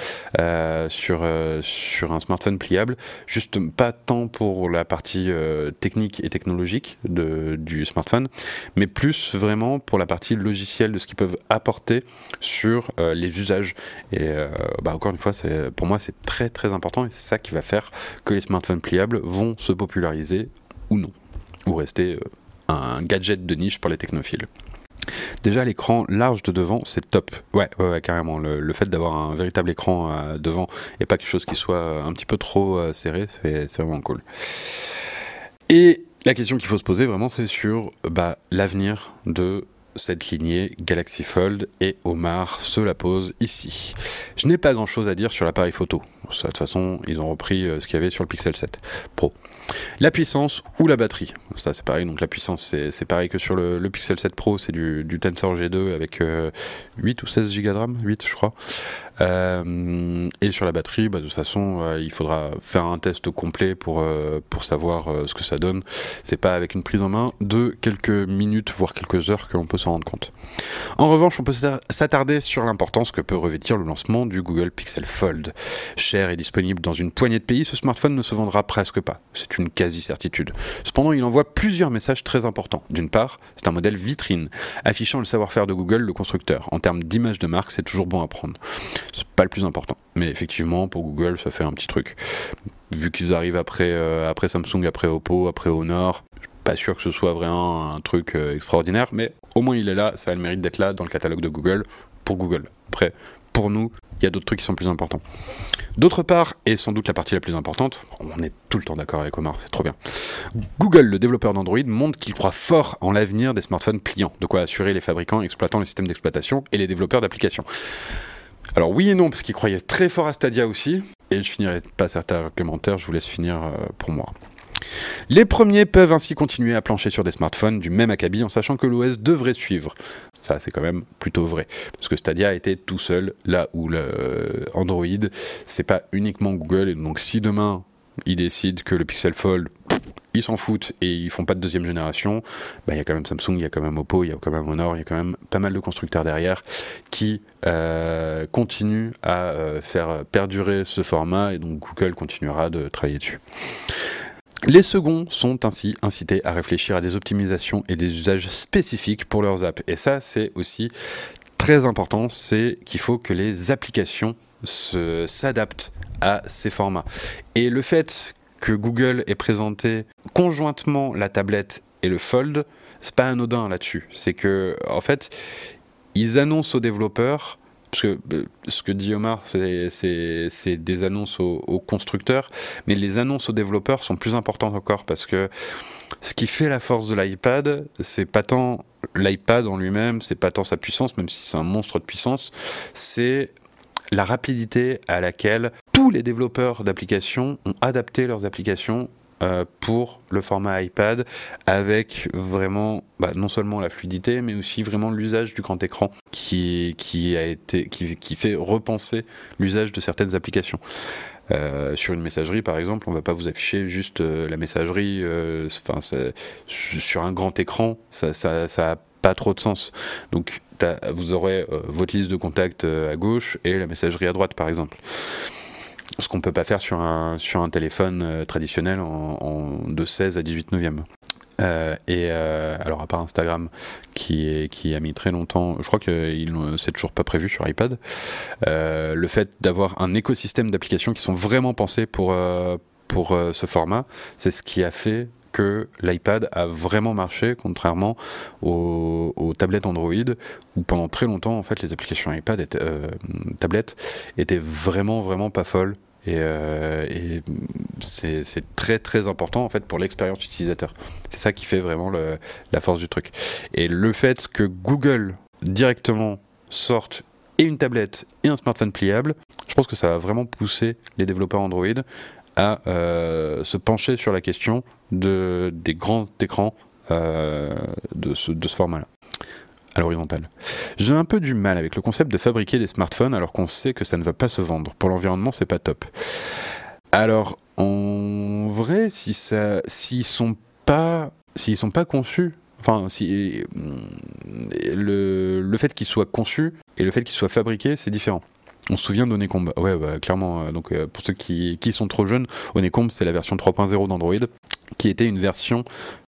Speaker 2: euh, sur, euh, sur un smartphone pliable. Juste pas tant pour la partie euh, technique et technologique de, du smartphone mais plus vraiment pour la partie logicielle de ce qu'ils peuvent apporter sur les usages. Et bah, encore une fois pour moi c'est très très important. Et c'est ça qui va faire que les smartphones pliables vont se populariser ou non ou rester euh, un gadget de niche pour les technophiles. Déjà, l'écran large de devant, c'est top. Ouais, ouais, carrément. Le, fait d'avoir un véritable écran euh, devant et pas quelque chose qui soit euh, un petit peu trop serré, c'est vraiment cool. Et la question qu'il faut se poser vraiment, c'est sur bah, l'avenir de cette lignée Galaxy Fold et Omar se la pose ici. Je n'ai pas grand chose à dire sur l'appareil photo. de toute façon, ils ont repris ce qu'il y avait sur le Pixel 7 Pro. La puissance ou la batterie. Ça, c'est pareil. Donc, la puissance, c'est pareil que sur le, Pixel 7 Pro, c'est du, Tensor G2 avec 8 euh, ou 16 Go de RAM 8, je crois. Euh, et sur la batterie, bah, de toute façon, euh, il faudra faire un test complet pour, pour savoir ce que ça donne. C'est pas avec une prise en main de quelques minutes, voire quelques heures, qu'on peut s'en rendre compte. En revanche, on peut s'attarder sur l'importance que peut revêtir le lancement du Google Pixel Fold. Cher et disponible dans une poignée de pays, ce smartphone ne se vendra presque pas. C'est une quasi-certitude. Cependant, il envoie plusieurs messages très importants. D'une part, c'est un modèle vitrine, affichant le savoir-faire de Google, le constructeur. En termes d'image de marque, c'est toujours bon à prendre. C'est pas le plus important. Mais effectivement, pour Google, ça fait un petit truc. Vu qu'ils arrivent après, euh, après Samsung, après Oppo, après Honor, pas sûr que ce soit vraiment un truc euh, extraordinaire, mais au moins il est là, ça a le mérite d'être là dans le catalogue de Google pour Google. Après, pour nous, il y a d'autres trucs qui sont plus importants. D'autre part, et sans doute la partie la plus importante, on est tout le temps d'accord avec Omar, c'est trop bien. Google, le développeur d'Android, montre qu'il croit fort en l'avenir des smartphones pliants, de quoi assurer les fabricants exploitant les systèmes d'exploitation et les développeurs d'applications. Alors oui et non, parce qu'il croyait très fort à Stadia aussi, et je finirai pas certains commentaires, je vous laisse finir euh, pour moi. Les premiers peuvent ainsi continuer à plancher sur des smartphones du même acabit en sachant que l'OS devrait suivre. Ça, c'est quand même plutôt vrai. Parce que Stadia était tout seul là où le euh, Android, c'est pas uniquement Google. Et donc, si demain, ils décident que le Pixel Fold, ils s'en foutent et ils font pas de deuxième génération, bah, il y a quand même Samsung, il y a quand même Oppo, il y a quand même Honor, il y a quand même pas mal de constructeurs derrière qui euh, continuent à euh, faire perdurer ce format et donc Google continuera de travailler dessus. Les seconds sont ainsi incités à réfléchir à des optimisations et des usages spécifiques pour leurs apps. Et ça, c'est aussi très important, c'est qu'il faut que les applications s'adaptent à ces formats. Et le fait que Google ait présenté conjointement la tablette et le Fold, c'est pas anodin là-dessus. C'est que, en fait, ils annoncent aux développeurs parce que euh, ce que dit Omar, c'est des annonces aux, constructeurs, mais les annonces aux développeurs sont plus importantes encore parce que ce qui fait la force de l'iPad, c'est pas tant l'iPad en lui-même, c'est pas tant sa puissance, même si c'est un monstre de puissance, c'est la rapidité à laquelle tous les développeurs d'applications ont adapté leurs applications euh, pour le format iPad avec vraiment bah, non seulement la fluidité mais aussi vraiment l'usage du grand écran qui, qui, a été, qui, fait repenser l'usage de certaines applications. Euh, sur une messagerie, par exemple, on va pas vous afficher juste euh, la messagerie. Sur un grand écran, ça, ça, ça pas trop de sens. Donc, vous aurez votre liste de contacts à gauche et la messagerie à droite, par exemple ce qu'on peut pas faire sur un, sur un téléphone euh, traditionnel en, de 16 à 18 neuvième. Euh, et euh, alors à part Instagram qui, est, qui a mis très longtemps, je crois que c'est toujours pas prévu sur iPad, le fait d'avoir un écosystème d'applications qui sont vraiment pensées pour, pour ce format. C'est ce qui a fait que l'iPad a vraiment marché, contrairement aux, tablettes Android, où pendant très longtemps, en fait, les applications iPad, étaient, euh, tablettes, étaient vraiment, vraiment pas folles. Et, euh, c'est très très important en fait pour l'expérience utilisateur. C'est ça qui fait vraiment la force du truc. Et le fait que Google directement sorte et une tablette et un smartphone pliable, je pense que ça va vraiment pousser les développeurs Android à euh, se pencher sur la question de, des grands écrans euh, de ce, de ce format-là à l'horizontale. J'ai un peu du mal avec le concept de fabriquer des smartphones alors qu'on sait que ça ne va pas se vendre. Pour l'environnement, c'est pas top. Alors, en vrai, si ça, s'ils sont pas, s'ils sont pas conçus, enfin, si le, le fait qu'ils soient conçus et le fait qu'ils soient fabriqués, c'est différent. On se souvient d'Onecomb. Ouais, bah, clairement. Euh, donc, euh, pour ceux qui, sont trop jeunes, Onecomb, c'est la version 3.0 d'Android, qui était une version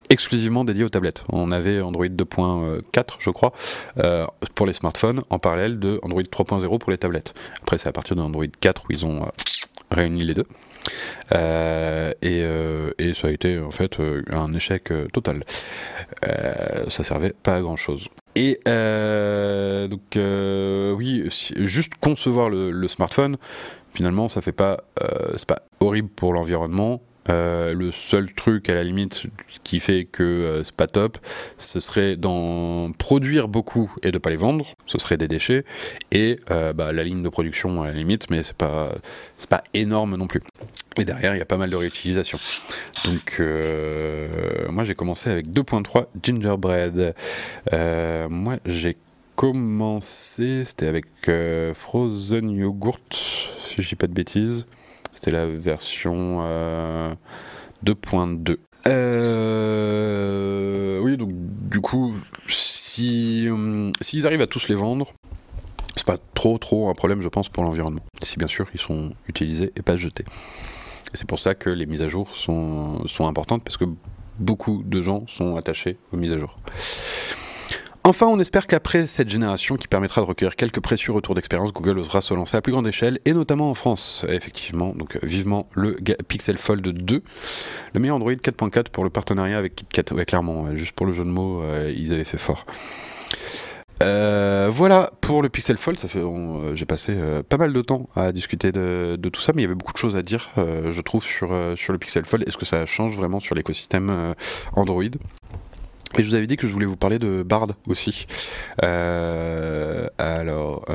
Speaker 2: exclusivement dédiée aux tablettes. On avait Android 2.4, je crois, euh, pour les smartphones, en parallèle de Android 3.0 pour les tablettes. Après, c'est à partir d'Android 4 où ils ont réuni les deux. Et, et, ça a été en fait un échec total. ça servait pas à grand chose. Et euh, donc, euh, oui, juste concevoir le, smartphone, finalement, ça fait pas, euh, c'est pas horrible pour l'environnement. le seul truc à la limite qui fait que c'est pas top, ce serait d'en produire beaucoup et de pas les vendre, ce serait des déchets, et bah, la ligne de production à la limite, mais c'est pas, c'est pas énorme non plus. Et derrière, il y a pas mal de réutilisation. Donc, euh, moi, j'ai commencé avec 2.3 Gingerbread. Euh, moi, j'ai commencé, c'était avec euh, Frozen Yogurt, si je dis pas de bêtises. C'était la version 2.2. oui, donc du coup, si s'ils arrivent à tous les vendre, c'est pas trop trop un problème, je pense, pour l'environnement. Si bien sûr ils sont utilisés et pas jetés. C'est pour ça que les mises à jour sont, sont importantes, parce que beaucoup de gens sont attachés aux mises à jour. Enfin, on espère qu'après cette génération qui permettra de recueillir quelques précieux retours d'expérience, Google osera se lancer à plus grande échelle, et notamment en France, effectivement. Donc vivement le Pixel Fold 2, le meilleur Android 4.4 pour le partenariat avec KitKat. Clairement, juste pour le jeu de mots, euh, ils avaient fait fort. Euh, voilà pour le Pixel Fold. Euh, j'ai passé euh, pas mal de temps à discuter de, tout ça, mais il y avait beaucoup de choses à dire, je trouve, sur, le Pixel Fold. Est-ce que ça change vraiment sur l'écosystème Android? Et je vous avais dit que je voulais vous parler de Bard aussi. alors,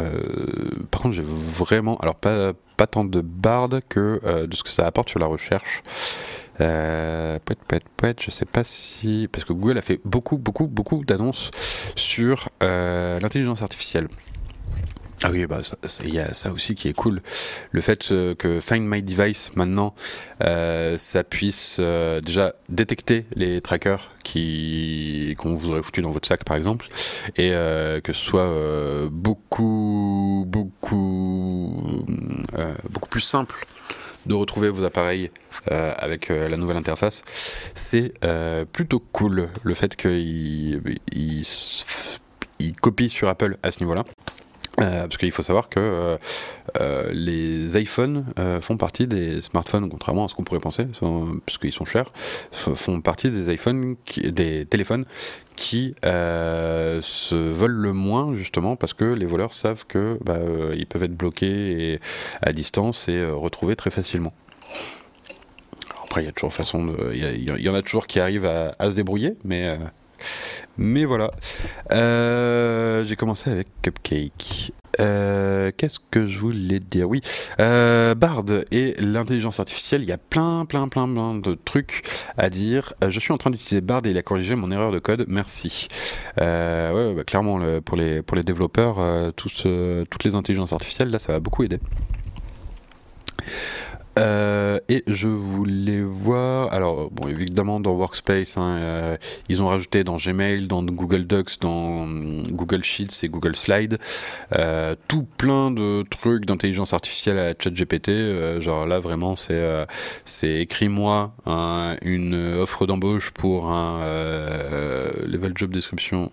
Speaker 2: par contre, j'ai vraiment, alors pas tant de Bard que de ce que ça apporte sur la recherche. Euh, peut je sais pas si. Parce que Google a fait beaucoup, beaucoup, beaucoup d'annonces sur euh, l'intelligence artificielle. Ah oui, bah il y a ça aussi qui est cool. Le fait euh, que Find My Device maintenant, euh, ça puisse déjà détecter les trackers qui qu'on vous aurait foutu dans votre sac par exemple, et que ce soit beaucoup, beaucoup, beaucoup plus simple de retrouver vos appareils euh, avec euh, la nouvelle interface. C'est euh, plutôt cool le fait qu'il il, copie sur Apple à ce niveau-là. Parce qu'il faut savoir que les iPhones font partie des smartphones, contrairement à ce qu'on pourrait penser, puisqu'ils sont chers, font partie des iPhones, des téléphones qui se volent le moins justement parce que les voleurs savent que bah, ils peuvent être bloqués à distance et retrouvés très facilement il y a toujours façon. Il y, en a toujours qui arrivent à, se débrouiller, mais. Euh, mais voilà. Euh, j'ai commencé avec Cupcake. Euh, qu'est-ce que je voulais dire? Oui, Bard et l'intelligence artificielle, il y a plein, plein, plein, plein de trucs à dire. je suis en train d'utiliser Bard et il a corrigé mon erreur de code, merci. ouais, bah, clairement, pour, les, pour les développeurs, toutes les intelligences artificielles, là, ça va beaucoup aider. Euh, et je voulais voir, alors bon évidemment dans Workspace, hein, euh, ils ont rajouté dans Gmail, dans Google Docs, dans Google Sheets et Google Slides, euh, tout plein de trucs d'intelligence artificielle à ChatGPT. genre là vraiment c'est c'est écris-moi une offre d'embauche pour un level job description.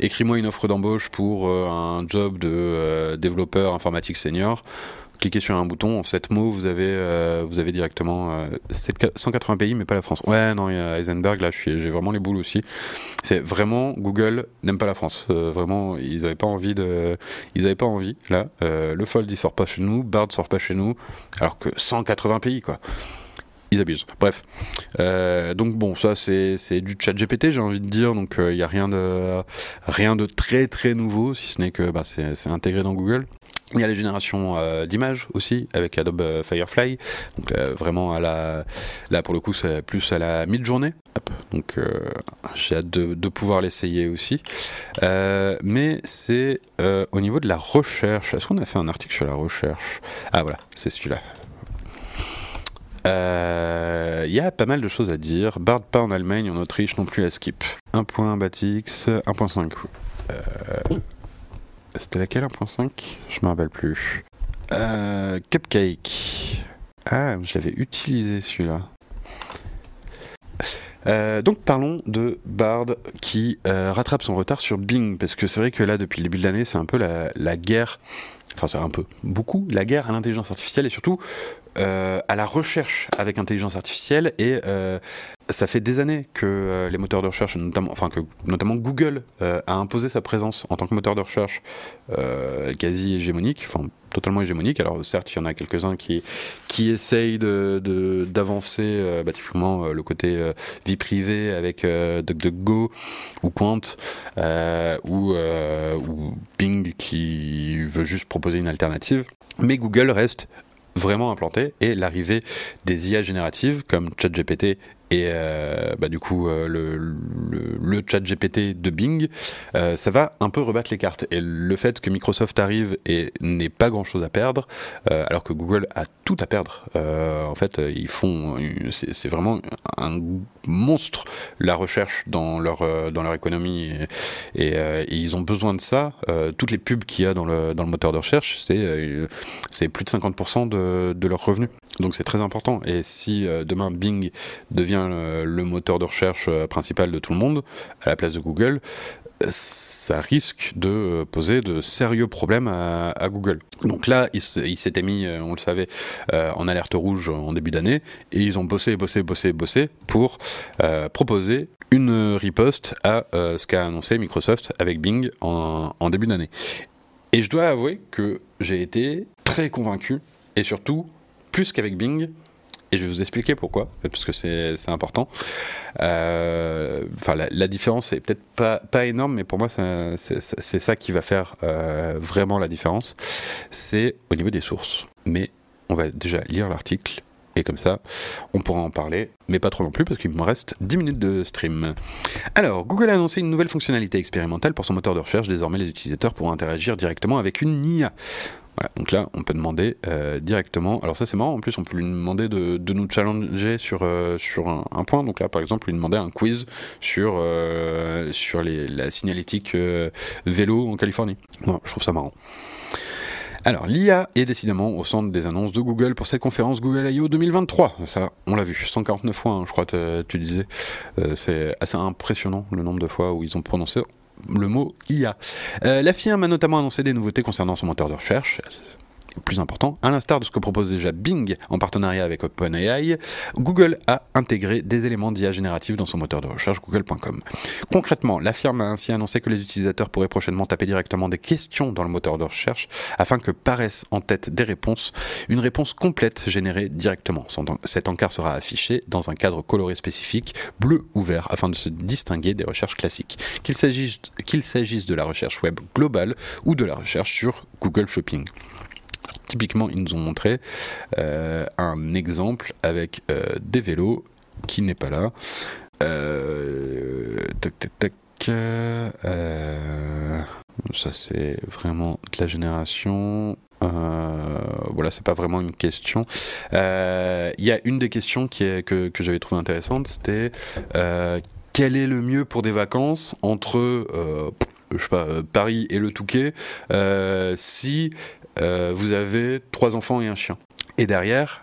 Speaker 2: écris-moi une offre d'embauche pour un job de développeur informatique senior cliquez sur un bouton, en 7 mots, vous avez, euh, vous avez directement euh, 180 pays, mais pas la France. Ouais, non, il y a Heisenberg, là, j'ai vraiment les boules aussi. C'est vraiment, Google n'aime pas la France. Euh, vraiment, ils n'avaient pas envie de. Ils pas envie, là. Euh, le Fold, il sort pas chez nous, Bard sort pas chez nous, alors que 180 pays, quoi ils abusent. Bref. Euh, donc bon, ça c'est du chat GPT, j'ai envie de dire. Donc il n'y a rien de, rien de très très nouveau, si ce n'est que bah, c'est intégré dans Google. Il y a les générations euh, d'images aussi avec Adobe euh, Firefly. Donc euh, vraiment à la, là pour le coup c'est plus à la mi-journée. Donc j'ai hâte de, pouvoir l'essayer aussi. mais c'est au niveau de la recherche. Est-ce qu'on a fait un article sur la recherche? Ah voilà, c'est celui-là. Il y a pas mal de choses à dire. Bard pas en Allemagne, en Autriche non plus à Skip. 1.batix, 1.5. C'était laquelle 1.5 Je me rappelle plus. Euh, Cupcake. Ah, je l'avais utilisé celui-là. Euh, donc parlons de Bard qui euh, rattrape son retard sur Bing, parce que c'est vrai que là, depuis le début de l'année, c'est un peu la, la guerre, enfin c'est un peu, beaucoup, la guerre à l'intelligence artificielle et surtout euh, à la recherche avec intelligence artificielle et euh, ça fait des années que euh, les moteurs de recherche, notamment, enfin que notamment Google a imposé sa présence en tant que moteur de recherche quasi hégémonique, totalement hégémonique. Alors certes, il y en a quelques-uns qui qui essayent de d'avancer bah, typiquement le côté vie privée avec DuckDuckGo ou Quant ou, ou Bing qui veut juste proposer une alternative. Mais Google reste vraiment implanté et l'arrivée des IA génératives comme ChatGPT et euh, bah, du coup euh, le, le, chat GPT de Bing, euh, ça va un peu rebattre les cartes. Et le fait que Microsoft arrive et n'ait pas grand chose à perdre, alors que Google a tout à perdre, en fait, ils font, c'est vraiment un monstre la recherche dans leur dans leur économie et, ils ont besoin de ça. toutes les pubs qu'il y a dans le dans le moteur de recherche, c'est c'est plus de 50% de, de leurs revenus. Donc c'est très important. Et si demain Bing devient euh, le moteur de recherche euh, principal de tout le monde, à la place de Google, ça risque de euh, poser de sérieux problèmes à, Google. Donc là, ils s'étaient mis, on le savait, en alerte rouge en début d'année, et ils ont bossé, bossé, bossé, bossé pour proposer une riposte à ce qu'a annoncé Microsoft avec Bing en début d'année. Et je dois avouer que j'ai été très convaincu, et surtout, plus qu'avec Bing, et je vais vous expliquer pourquoi, parce que c'est important. Euh, la, différence est peut-être pas, pas énorme, mais pour moi, c'est ça qui va faire euh, vraiment la différence. C'est au niveau des sources. Mais on va déjà lire l'article et comme ça, on pourra en parler, mais pas trop non plus parce qu'il me reste 10 minutes de stream. Alors, Google a annoncé une nouvelle fonctionnalité expérimentale pour son moteur de recherche. Désormais, les utilisateurs pourront interagir directement avec une IA donc là, on peut demander euh, directement. Alors ça, c'est marrant. En plus, on peut lui demander de, nous challenger sur, euh, sur un, point. Donc là, par exemple, lui demander un quiz sur, euh, sur la signalétique vélo en Californie. je trouve ça marrant. Alors, l'IA est décidément au centre des annonces de Google pour cette conférence Google I.O. 2023. Ça, on l'a vu, 149 fois, hein, je crois, que tu disais. c'est assez impressionnant le nombre de fois où ils ont prononcé le mot IA. Euh, la firme a notamment annoncé des nouveautés concernant son moteur de recherche plus important, à l'instar de ce que propose déjà Bing en partenariat avec OpenAI, Google a intégré des éléments d'IA générative dans son moteur de recherche google.com. Concrètement, la firme a ainsi annoncé que les utilisateurs pourraient prochainement taper directement des questions dans le moteur de recherche afin que paraissent en tête des réponses, une réponse complète générée directement. Cet encart sera affiché dans un cadre coloré spécifique, bleu ou vert, afin de se distinguer des recherches classiques, qu'il s'agisse de la recherche web globale ou de la recherche sur Google Shopping. Typiquement, ils nous ont montré euh, un exemple avec euh, des vélos qui n'est pas là. Euh, tac, tac, tac. ça, c'est vraiment de la génération. voilà, c'est pas vraiment une question. Il y a une des questions qui est, que, que j'avais trouvé intéressante, c'était quel est le mieux pour des vacances entre je sais pas, Paris et le Touquet? Si euh, vous avez trois enfants et un chien. Et derrière,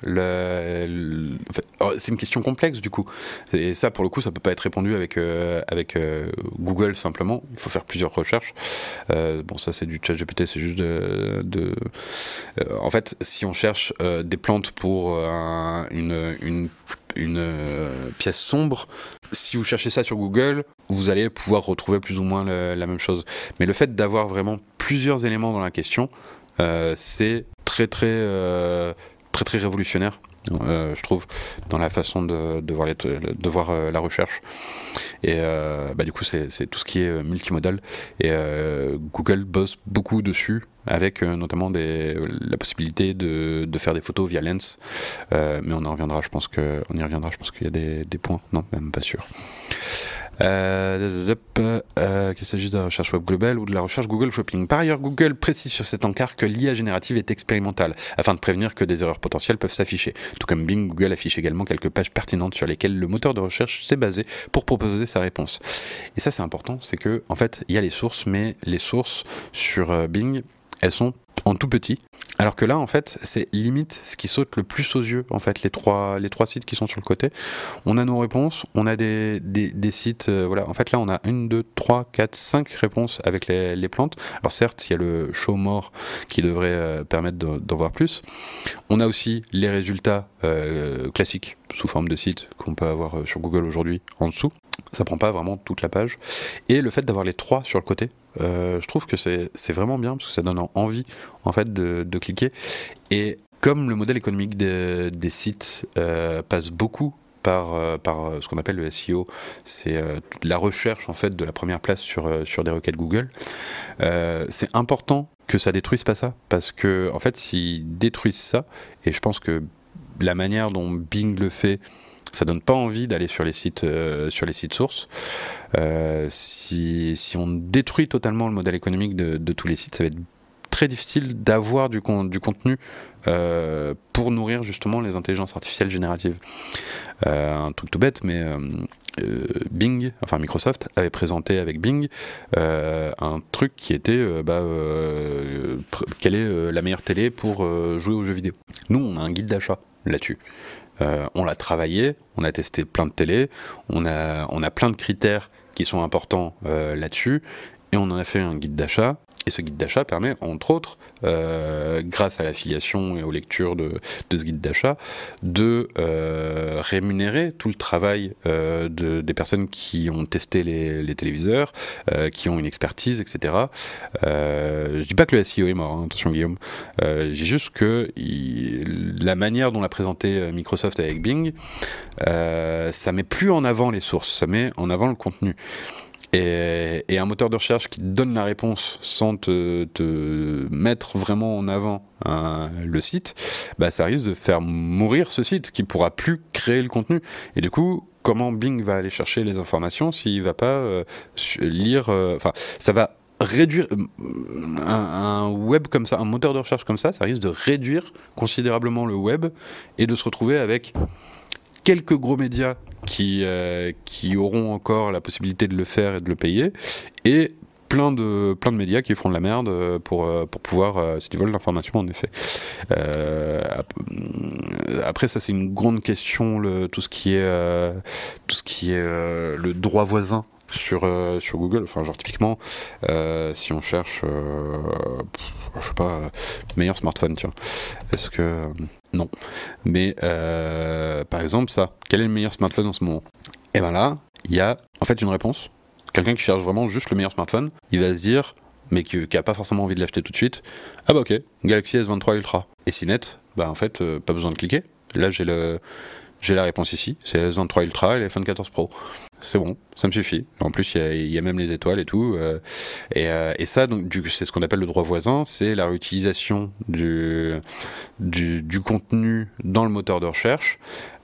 Speaker 2: oh, c'est une question complexe du coup. Et ça, pour le coup, ça peut pas être répondu avec euh, avec euh, Google simplement. Il faut faire plusieurs recherches. Bon, ça c'est du chat GPT, c'est juste de. en fait, si on cherche des plantes pour une une pièce sombre. Si vous cherchez ça sur Google, vous allez pouvoir retrouver plus ou moins la même chose. Mais le fait d'avoir vraiment plusieurs éléments dans la question, c'est très très très très révolutionnaire. Euh, je trouve, dans la façon de, voir, euh, la recherche. Et euh, bah, du coup, c'est tout ce qui est multimodal. Et Google bosse beaucoup dessus, avec notamment la possibilité de, faire des photos via Lens. mais on en reviendra, je pense que, on y reviendra, je pense qu'il y a des points. Non, même pas sûr. Euh, euh, qu'il s'agisse de la recherche web globale ou de la recherche Google Shopping. Par ailleurs, Google précise sur cet encart que l'IA générative est expérimentale, afin de prévenir que des erreurs potentielles peuvent s'afficher. Tout comme Bing, Google affiche également quelques pages pertinentes sur lesquelles le moteur de recherche s'est basé pour proposer sa réponse. Et ça, c'est important, c'est que, en fait, il y a les sources, mais les sources sur euh, Bing, elles sont en tout petit. Alors que là, en fait, c'est limite ce qui saute le plus aux yeux, en fait, les trois, les trois sites qui sont sur le côté. On a nos réponses, on a des, des, sites, euh, voilà, en fait, là, on a une, deux, trois, quatre, cinq réponses avec les, les plantes. Alors certes, il y a le show more qui devrait euh, permettre d'en voir plus. On a aussi les résultats euh, classiques sous forme de site qu'on peut avoir sur Google aujourd'hui en dessous. Ça prend pas vraiment toute la page. Et le fait d'avoir les trois sur le côté, euh, je trouve que c'est vraiment bien parce que ça donne envie en fait de, cliquer. Et comme le modèle économique des, sites euh, passe beaucoup par, euh, ce qu'on appelle le SEO, c'est la recherche en fait de la première place sur, sur des requêtes Google. c'est important que ça détruise pas ça parce que en fait s'ils détruisent ça, et je pense que la manière dont Bing le fait ça donne pas envie d'aller sur les sites euh, sur les sites sources. Euh, si, on détruit totalement le modèle économique de, tous les sites, ça va être très difficile d'avoir du, du contenu euh, pour nourrir justement les intelligences artificielles génératives. un truc tout bête, mais Bing, enfin Microsoft, avait présenté avec Bing un truc qui était bah, quelle est la meilleure télé pour jouer aux jeux vidéo. Nous, on a un guide d'achat là-dessus. Euh, on l'a travaillé, on a testé plein de télé, on a, on a plein de critères qui sont importants euh, là-dessus, et on en a fait un guide d'achat et ce guide d'achat permet, entre autres, euh, grâce à l'affiliation et aux lectures de, ce guide d'achat, de euh, rémunérer tout le travail euh, de, des personnes qui ont testé les, téléviseurs, qui ont une expertise, etc. je dis pas que le SEO est mort, hein, attention Guillaume. dis juste que la manière dont l'a présenté Microsoft avec Bing, ça met plus en avant les sources, ça met en avant le contenu. Et, un moteur de recherche qui donne la réponse sans te, mettre vraiment en avant hein, le site, bah, ça risque de faire mourir ce site qui pourra plus créer le contenu. Et du coup, comment Bing va aller chercher les informations s'il va pas euh, lire euh, Enfin, ça va réduire euh, un, web comme ça, un moteur de recherche comme ça, ça risque de réduire considérablement le web et de se retrouver avec quelques gros médias qui, euh, qui auront encore la possibilité de le faire et de le payer, et plein de, plein de médias qui feront de la merde euh, pour, euh, pour pouvoir, si tu veux, l'information en effet. après, ça c'est une grande question, le, tout ce qui est, tout ce qui est le droit voisin sur, sur Google. Enfin, genre typiquement, si on cherche, je sais pas, meilleur smartphone, tu. Est-ce que non. Mais euh, par exemple, ça, quel est le meilleur smartphone en ce moment? Et bien là, il y a en fait une réponse. Quelqu'un qui cherche vraiment juste le meilleur smartphone, il va se dire, mais qui, n'a pas forcément envie de l'acheter tout de suite, ah bah ok, Galaxy S23 Ultra. Et si net, bah en fait, euh, pas besoin de cliquer. Là, j'ai le j'ai la réponse ici, c'est le S23 Ultra et l'iPhone 14 Pro. C'est bon, ça me suffit. En plus, il y, a même les étoiles et tout. Euh, euh, et, ça, c'est ce qu'on appelle le droit voisin, c'est la réutilisation du, contenu dans le moteur de recherche.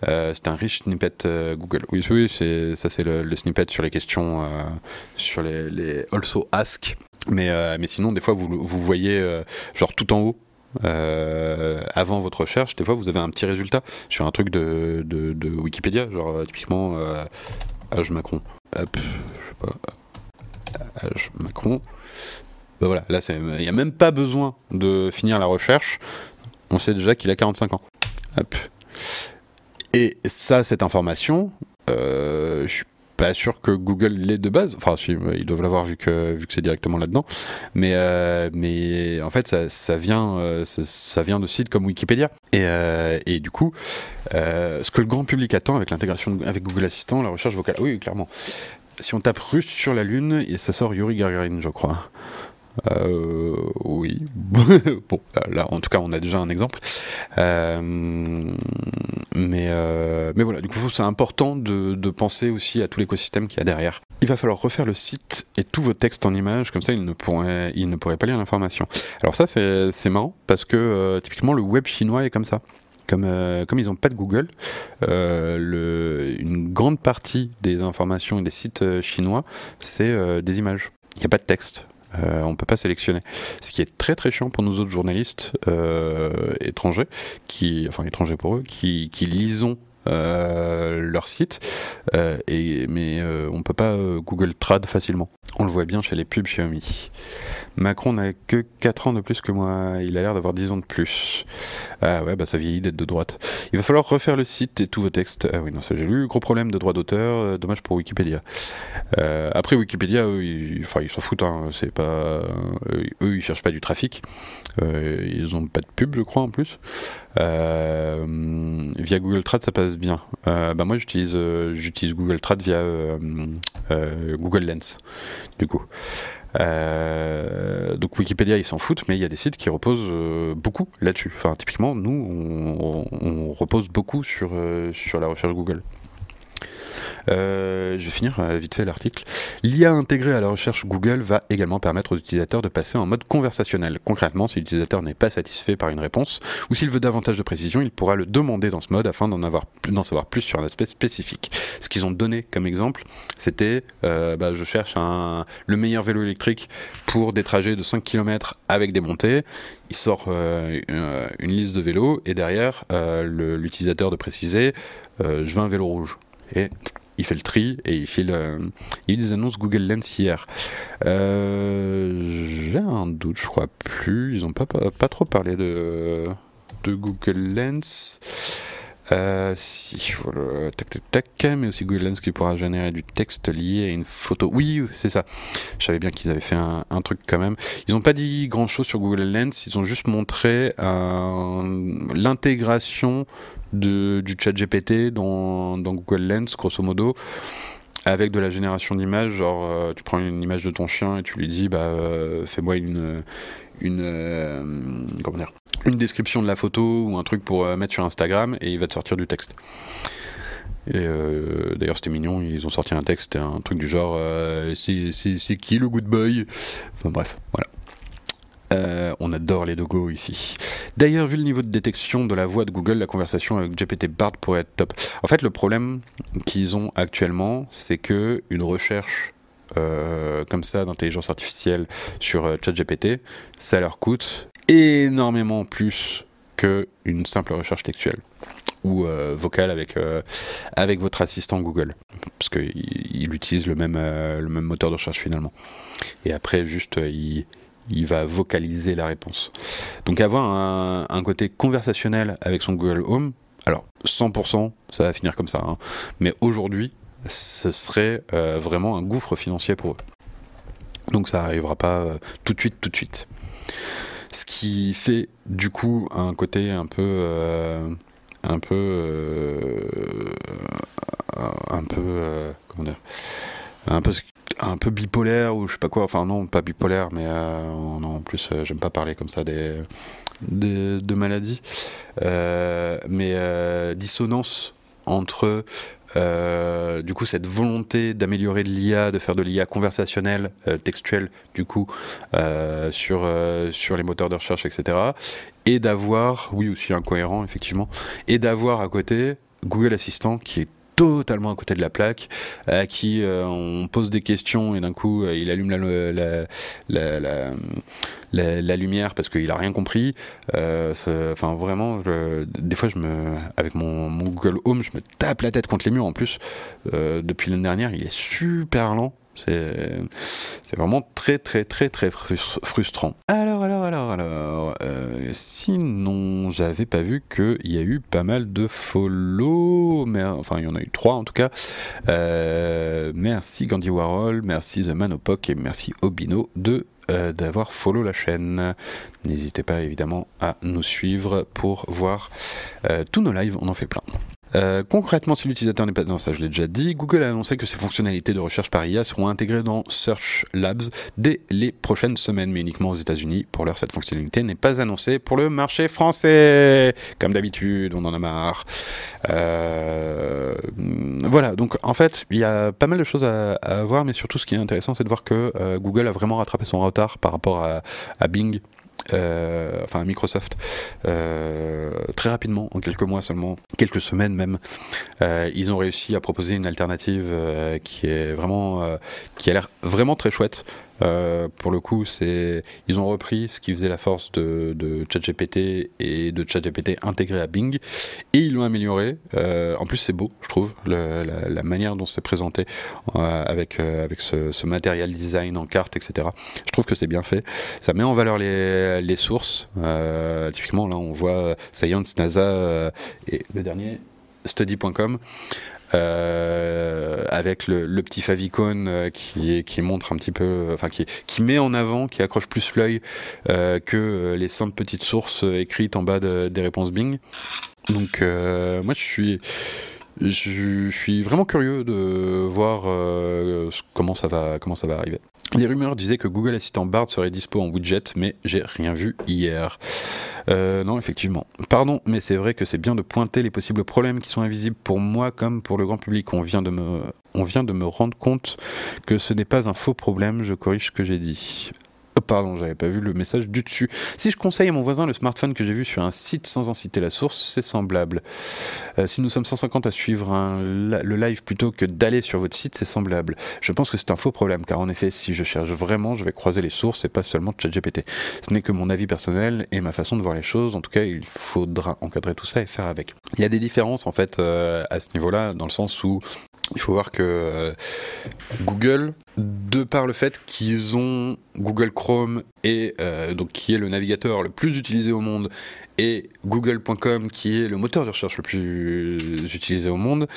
Speaker 2: Euh, c'est un riche snippet Google. Oui, oui, ça c'est le, snippet sur les questions, sur les, also ask. Mais, sinon, des fois, vous, voyez genre tout en haut avant votre recherche, des fois vous avez un petit résultat sur un truc de, Wikipédia, genre typiquement âge Macron. Hop, je sais pas. Âge Macron. Ben voilà, là il n'y a même pas besoin de finir la recherche. On sait déjà qu'il a 45 ans. Et ça, cette information, euh, je suis pas sûr que Google l'ait de base. Enfin, si, ils doivent l'avoir vu que, vu que c'est directement là-dedans. Mais, euh, mais en fait, ça, ça vient, euh, ça, vient de sites comme Wikipédia. Et, euh, et du coup, ce que le grand public attend avec l'intégration avec Google Assistant, la recherche vocale. Oui, clairement. Si on tape russe sur la Lune, ça sort Yuri Gagarin, je crois. Euh, oui. bon, là, en tout cas, on a déjà un exemple. Euh, mais, euh, mais voilà, du coup, c'est important de, de penser aussi à tout l'écosystème qu'il y a derrière. Il va falloir refaire le site et tous vos textes en images, comme ça, ils ne pourraient, ils ne pourraient pas lire l'information. Alors ça, c'est marrant, parce que typiquement, le web chinois est comme ça. Comme, comme ils n'ont pas de Google, le, une grande partie des informations et des sites chinois, c'est des images. Il n'y a pas de texte. Euh, on peut pas sélectionner. Ce qui est très très chiant pour nous autres journalistes euh, étrangers, qui, enfin étrangers pour eux, qui, qui lisons euh, leur site, et, mais euh, on peut pas Google Trad facilement. On le voit bien chez les pubs Xiaomi. Macron n'a que 4 ans de plus que moi, il a l'air d'avoir 10 ans de plus. Ah ouais, bah ça vieillit d'être de droite. Il va falloir refaire le site et tous vos textes. Ah oui, non, ça j'ai lu. Gros problème de droit d'auteur, euh, dommage pour Wikipédia. Euh, après Wikipédia, eux, ils, s'en foutent. Hein, c'est pas, euh, eux, ils cherchent pas du trafic. Ils ont pas de pub, je crois en plus. Via Google Trad, ça passe bien. Bah moi, j'utilise, j'utilise Google Trad via Google Lens, du coup. Euh, donc Wikipédia ils s'en foutent mais il y a des sites qui reposent euh, beaucoup là-dessus. Enfin typiquement nous on, repose beaucoup euh, sur la recherche Google. Euh, je vais finir euh, vite fait l'article. L'IA intégrée à la recherche Google va également permettre aux utilisateurs de passer en mode conversationnel. Concrètement, si l'utilisateur n'est pas satisfait par une réponse ou s'il veut davantage de précision, il pourra le demander dans ce mode afin d'en avoir d'en savoir plus sur un aspect spécifique. Ce qu'ils ont donné comme exemple, c'était euh, bah, je cherche le meilleur vélo électrique pour des trajets de 5 km avec des montées. Il sort une, liste de vélos et derrière l'utilisateur de préciser je veux un vélo rouge. Et il fait le tri et il file. euh, il y a eu des annonces Google Lens hier. Euh, J'ai un doute, je crois plus. Ils n'ont pas, pas, trop parlé de, de Google Lens. Euh, si, voilà, tac, tac, tac, mais aussi Google Lens qui pourra générer du texte lié à une photo. Oui, c'est ça. Je savais bien qu'ils avaient fait un, un truc quand même. Ils n'ont pas dit grand chose sur Google Lens, ils ont juste montré euh, l'intégration du chat GPT dans, Google Lens, grosso modo, avec de la génération d'images. Genre, euh, tu prends une image de ton chien et tu lui dis, bah, euh, fais-moi une. une euh, comment dire une description de la photo ou un truc pour mettre sur Instagram et il va te sortir du texte. Et d'ailleurs c'était mignon, ils ont sorti un texte, un truc du genre c'est qui le good boy? Enfin bref, voilà. Euh, on adore les dogos ici. D'ailleurs, vu le niveau de détection de la voix de Google, la conversation avec GPT Bard pourrait être top. En fait, le problème qu'ils ont actuellement, c'est que une recherche euh, comme ça d'intelligence artificielle sur euh, ChatGPT, ça leur coûte énormément plus qu'une simple recherche textuelle ou vocale avec, avec votre assistant Google. Parce qu'il il utilise le même, le même moteur de recherche finalement. Et après, juste, il, il va vocaliser la réponse. Donc avoir un, côté conversationnel avec son Google Home, alors 100%, ça va finir comme ça. hein. Mais aujourd'hui, ce serait euh, vraiment un gouffre financier pour eux. Donc ça arrivera pas euh, tout de suite, tout de suite. Ce qui fait du coup un côté un peu, euh, un peu, un peu, comment dire, un peu, un peu bipolaire ou je sais pas quoi. Enfin non, pas bipolaire, mais euh, non, en plus euh, j'aime pas parler comme ça des, des- de maladies. Euh, mais dissonance entre du coup cette volonté d'améliorer de l'IA, de faire de l'IA conversationnelle, textuelle, du coup, sur, sur les moteurs de recherche, etc. Et d'avoir, oui aussi incohérent effectivement, et d'avoir à côté Google Assistant qui est totalement à côté de la plaque, à qui euh, on pose des questions et d'un coup euh, il allume la, lumière parce qu'il a rien compris. Euh, Enfin vraiment, des fois je me, avec mon, mon Google Home, je me tape la tête contre les murs. En plus, depuis l'année dernière, il est super lent. C'est vraiment très très très très frus- frustrant. Alors alors alors alors, sinon, j'avais pas vu qu'il y a eu pas mal de follow, enfin il y en a eu trois en tout cas. Euh, merci Gandhi Warhol, merci The Manopok et merci Obino de euh, d'avoir follow la chaîne. N'hésitez pas évidemment à nous suivre pour voir euh, tous nos lives, on en fait plein. Euh, concrètement, si l'utilisateur n'est pas dans ça, je l'ai déjà dit, Google a annoncé que ses fonctionnalités de recherche par IA seront intégrées dans Search Labs dès les prochaines semaines, mais uniquement aux États-Unis. Pour l'heure, cette fonctionnalité n'est pas annoncée pour le marché français. Comme d'habitude, on en a marre. Euh, voilà, donc en fait, il y a pas mal de choses à, voir, mais surtout, ce qui est intéressant, c'est de voir que euh, Google a vraiment rattrapé son retard par rapport à Bing. Euh, enfin Microsoft, euh, très rapidement, en quelques mois seulement, quelques semaines même, euh, ils ont réussi à proposer une alternative qui est vraiment, qui a l'air vraiment très chouette. Euh, pour le coup, ils ont repris ce qui faisait la force de, ChatGPT et de ChatGPT intégré à Bing et ils l'ont amélioré. Euh, en plus, c'est beau, je trouve, la, manière dont c'est présenté euh, avec ce, ce matériel design en carte, etc. Je trouve que c'est bien fait. Ça met en valeur les, sources. Typiquement, là, on voit Science, NASA et le dernier study.com avec le, le petit favicon euh, qui, qui montre un petit peu, enfin qui, qui met en avant, qui accroche plus l'œil euh, que euh, les simples petites sources euh, écrites en bas de- des réponses Bing. Donc euh, moi je suis je, suis vraiment curieux de voir euh, comment ça va comment ça va arriver. Les rumeurs disaient que Google Assistant Bard serait dispo en widget, mais j'ai rien vu hier. Euh, non, effectivement. Pardon, mais c'est vrai que c'est bien de pointer les possibles problèmes qui sont invisibles pour moi comme pour le grand public. On vient de me, on vient de me rendre compte que ce n'est pas un faux problème. Je corrige ce que j'ai dit. Pardon, j'avais pas vu le message du dessus. Si je conseille à mon voisin le smartphone que j'ai vu sur un site sans en citer la source, c'est semblable. Euh, si nous sommes 150 à suivre le live plutôt que d'aller sur votre site, c'est semblable. Je pense que c'est un faux problème, car en effet, si je cherche vraiment, je vais croiser les sources et pas seulement ChatGPT. Ce n'est que mon avis personnel et ma façon de voir les choses. En tout cas, il faudra encadrer tout ça et faire avec. Il y a des différences en fait euh, à ce niveau-là, dans le sens où il faut voir que euh, Google, de par le fait qu'ils ont Google Chrome et euh, donc qui est le navigateur le plus utilisé au monde et Google.com qui est le moteur de recherche le plus utilisé au monde,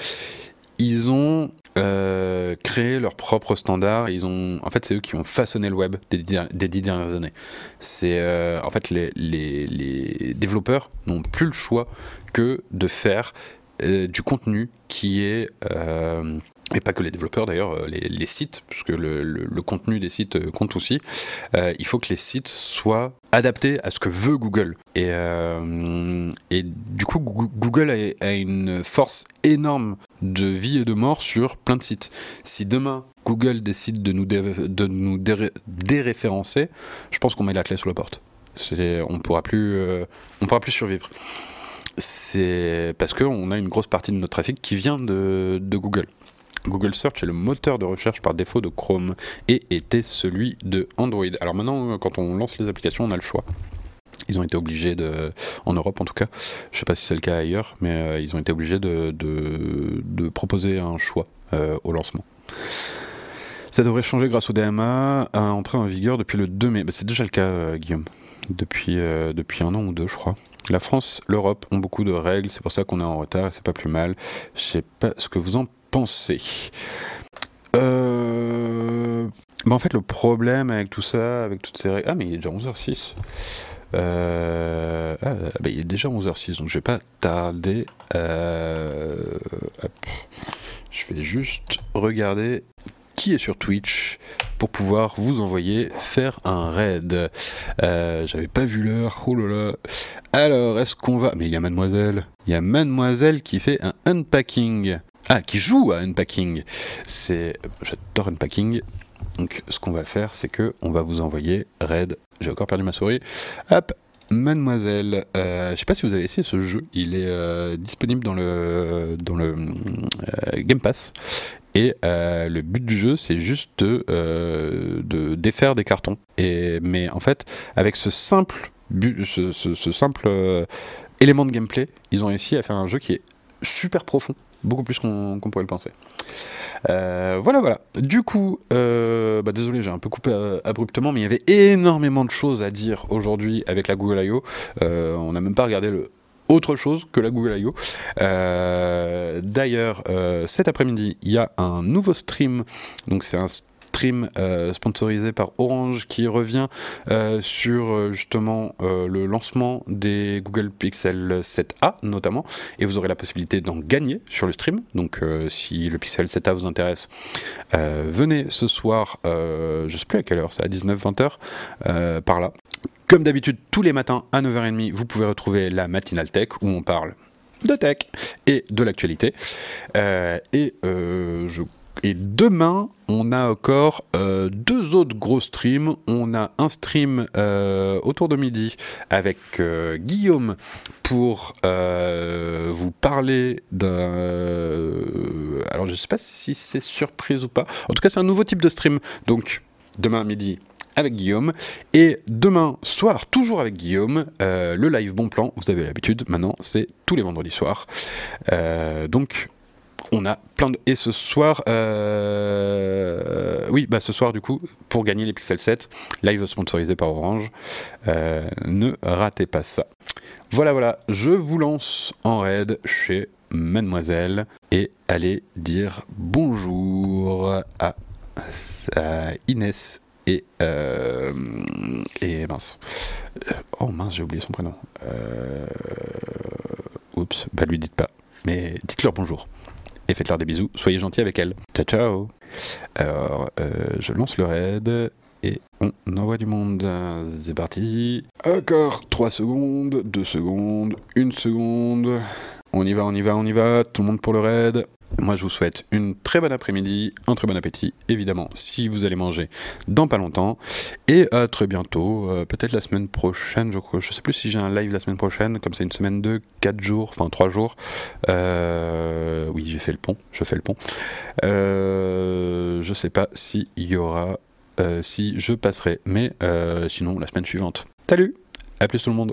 Speaker 2: ils ont euh, créé leurs propres standards. Ils ont, en fait, c'est eux qui ont façonné le web des, dix- dernières années. C'est euh, en fait les, développeurs n'ont plus le choix que de faire du contenu qui est et pas que les développeurs d'ailleurs, euh, les, sites, puisque le, le- contenu des sites euh, compte aussi. Euh, il faut que les sites soient adaptés à ce que veut Google. Et, du coup, Goo- Google a, une force énorme de vie et de mort sur plein de sites. Si demain Google décide de nous, déréférencer, je pense qu'on met la clé sous la porte. On pourra plus, euh, on pourra plus survivre. C'est parce qu'on a une grosse partie de notre trafic qui vient de Google. Google Search est le moteur de recherche par défaut de Chrome et était celui de Android. Alors maintenant, quand on lance les applications, on a le choix. Ils ont été obligés de, en Europe en tout cas, je sais pas si c'est le cas ailleurs, mais euh, ils ont été obligés de, proposer un choix euh, au lancement. Ça devrait changer grâce au DMA, à entrer en vigueur depuis le 2 mai. Bah, c'est déjà le cas, euh, Guillaume, depuis, euh, un an ou deux, je crois. La France, l'Europe ont beaucoup de règles, c'est pour ça qu'on est en retard et c'est pas plus mal. Je sais pas ce que vous en pensez. Euh... bah, en fait, le problème avec tout ça, avec toutes ces règles. Ah, mais il est déjà 11h06. Euh... ah, bah, il est déjà 11h06, donc je vais pas tarder. Euh... Je vais juste regarder qui est sur Twitch pour pouvoir vous envoyer faire un raid. Euh, J'avais pas vu l'heure, oh là là. Alors, est-ce qu'on va... Mais il y a mademoiselle. Il y a mademoiselle qui fait un unpacking. Ah, qui joue à unpacking. C'est... J'adore unpacking. Donc, ce qu'on va faire, c'est que on va vous envoyer raid. J'ai encore perdu ma souris. Hop, Mademoiselle, euh, je sais pas si vous avez essayé ce jeu, il est euh, disponible dans le, euh, Game Pass. Et le but du jeu, c'est juste de, défaire des cartons. Mais en fait, avec ce simple, ce, simple élément de gameplay, ils ont réussi à faire un jeu qui est super profond, beaucoup plus qu'on pourrait le penser. Euh, voilà, voilà. Du coup, euh, bah, désolé, j'ai un peu coupé euh, abruptement, mais il y avait énormément de choses à dire aujourd'hui avec la Google I.O. on n'a même pas regardé autre chose que la Google I.O. D'ailleurs, cet après-midi, il y a un nouveau stream. Donc c'est un stream euh, sponsorisé par Orange qui revient euh, sur euh, justement le lancement des Google Pixel 7a notamment. Et vous aurez la possibilité d'en gagner sur le stream. Donc si le Pixel 7a vous intéresse venez ce soir je sais plus à quelle heure c'est à 19-20 heures par là. Comme d'habitude tous les matins à 9h30 vous pouvez retrouver la matinale tech où on parle de tech et de l'actualité. Et je et demain, on a encore euh, deux autres gros streams. On a un stream euh, autour de midi avec euh, Guillaume pour vous parler d'un... alors je ne sais pas si c'est surprise ou pas. En tout cas, c'est un nouveau type de stream. Donc, demain midi, avec Guillaume. Et demain soir, toujours avec Guillaume, le live bon plan, vous avez l'habitude, maintenant c'est tous les vendredis soirs. donc on a plein de... Et ce soir, euh, oui, bah ce soir du coup, pour gagner les Pixel 7, live sponsorisé par Orange, euh, ne ratez pas ça. Voilà, voilà, je vous lance en raid chez Mademoiselle et allez dire bonjour à, Inès et, euh, et mince. Oh mince, j'ai oublié son prénom. oups, bah lui dites pas. Mais dites-leur bonjour et faites-leur des bisous. Soyez gentils avec elles. Ciao, ciao. Alors, euh, je lance le raid et on envoie du monde. C'est parti. Encore 3 secondes, 2 secondes, 1 seconde. On y va, on y va, on y va. Tout le monde pour le raid. Moi, je vous souhaite une très bonne après-midi, un très bon appétit, évidemment, si vous allez manger dans pas longtemps. Et à très bientôt, euh, peut-être la semaine prochaine, je crois. Je sais plus si j'ai un live la semaine prochaine, comme c'est une semaine de 4 jours, enfin 3 jours. Euh, oui, j'ai fait le pont, je fais le pont. Euh, je sais pas s'il y aura, euh, si je passerai, mais sinon, la semaine suivante. Salut, à plus tout le monde.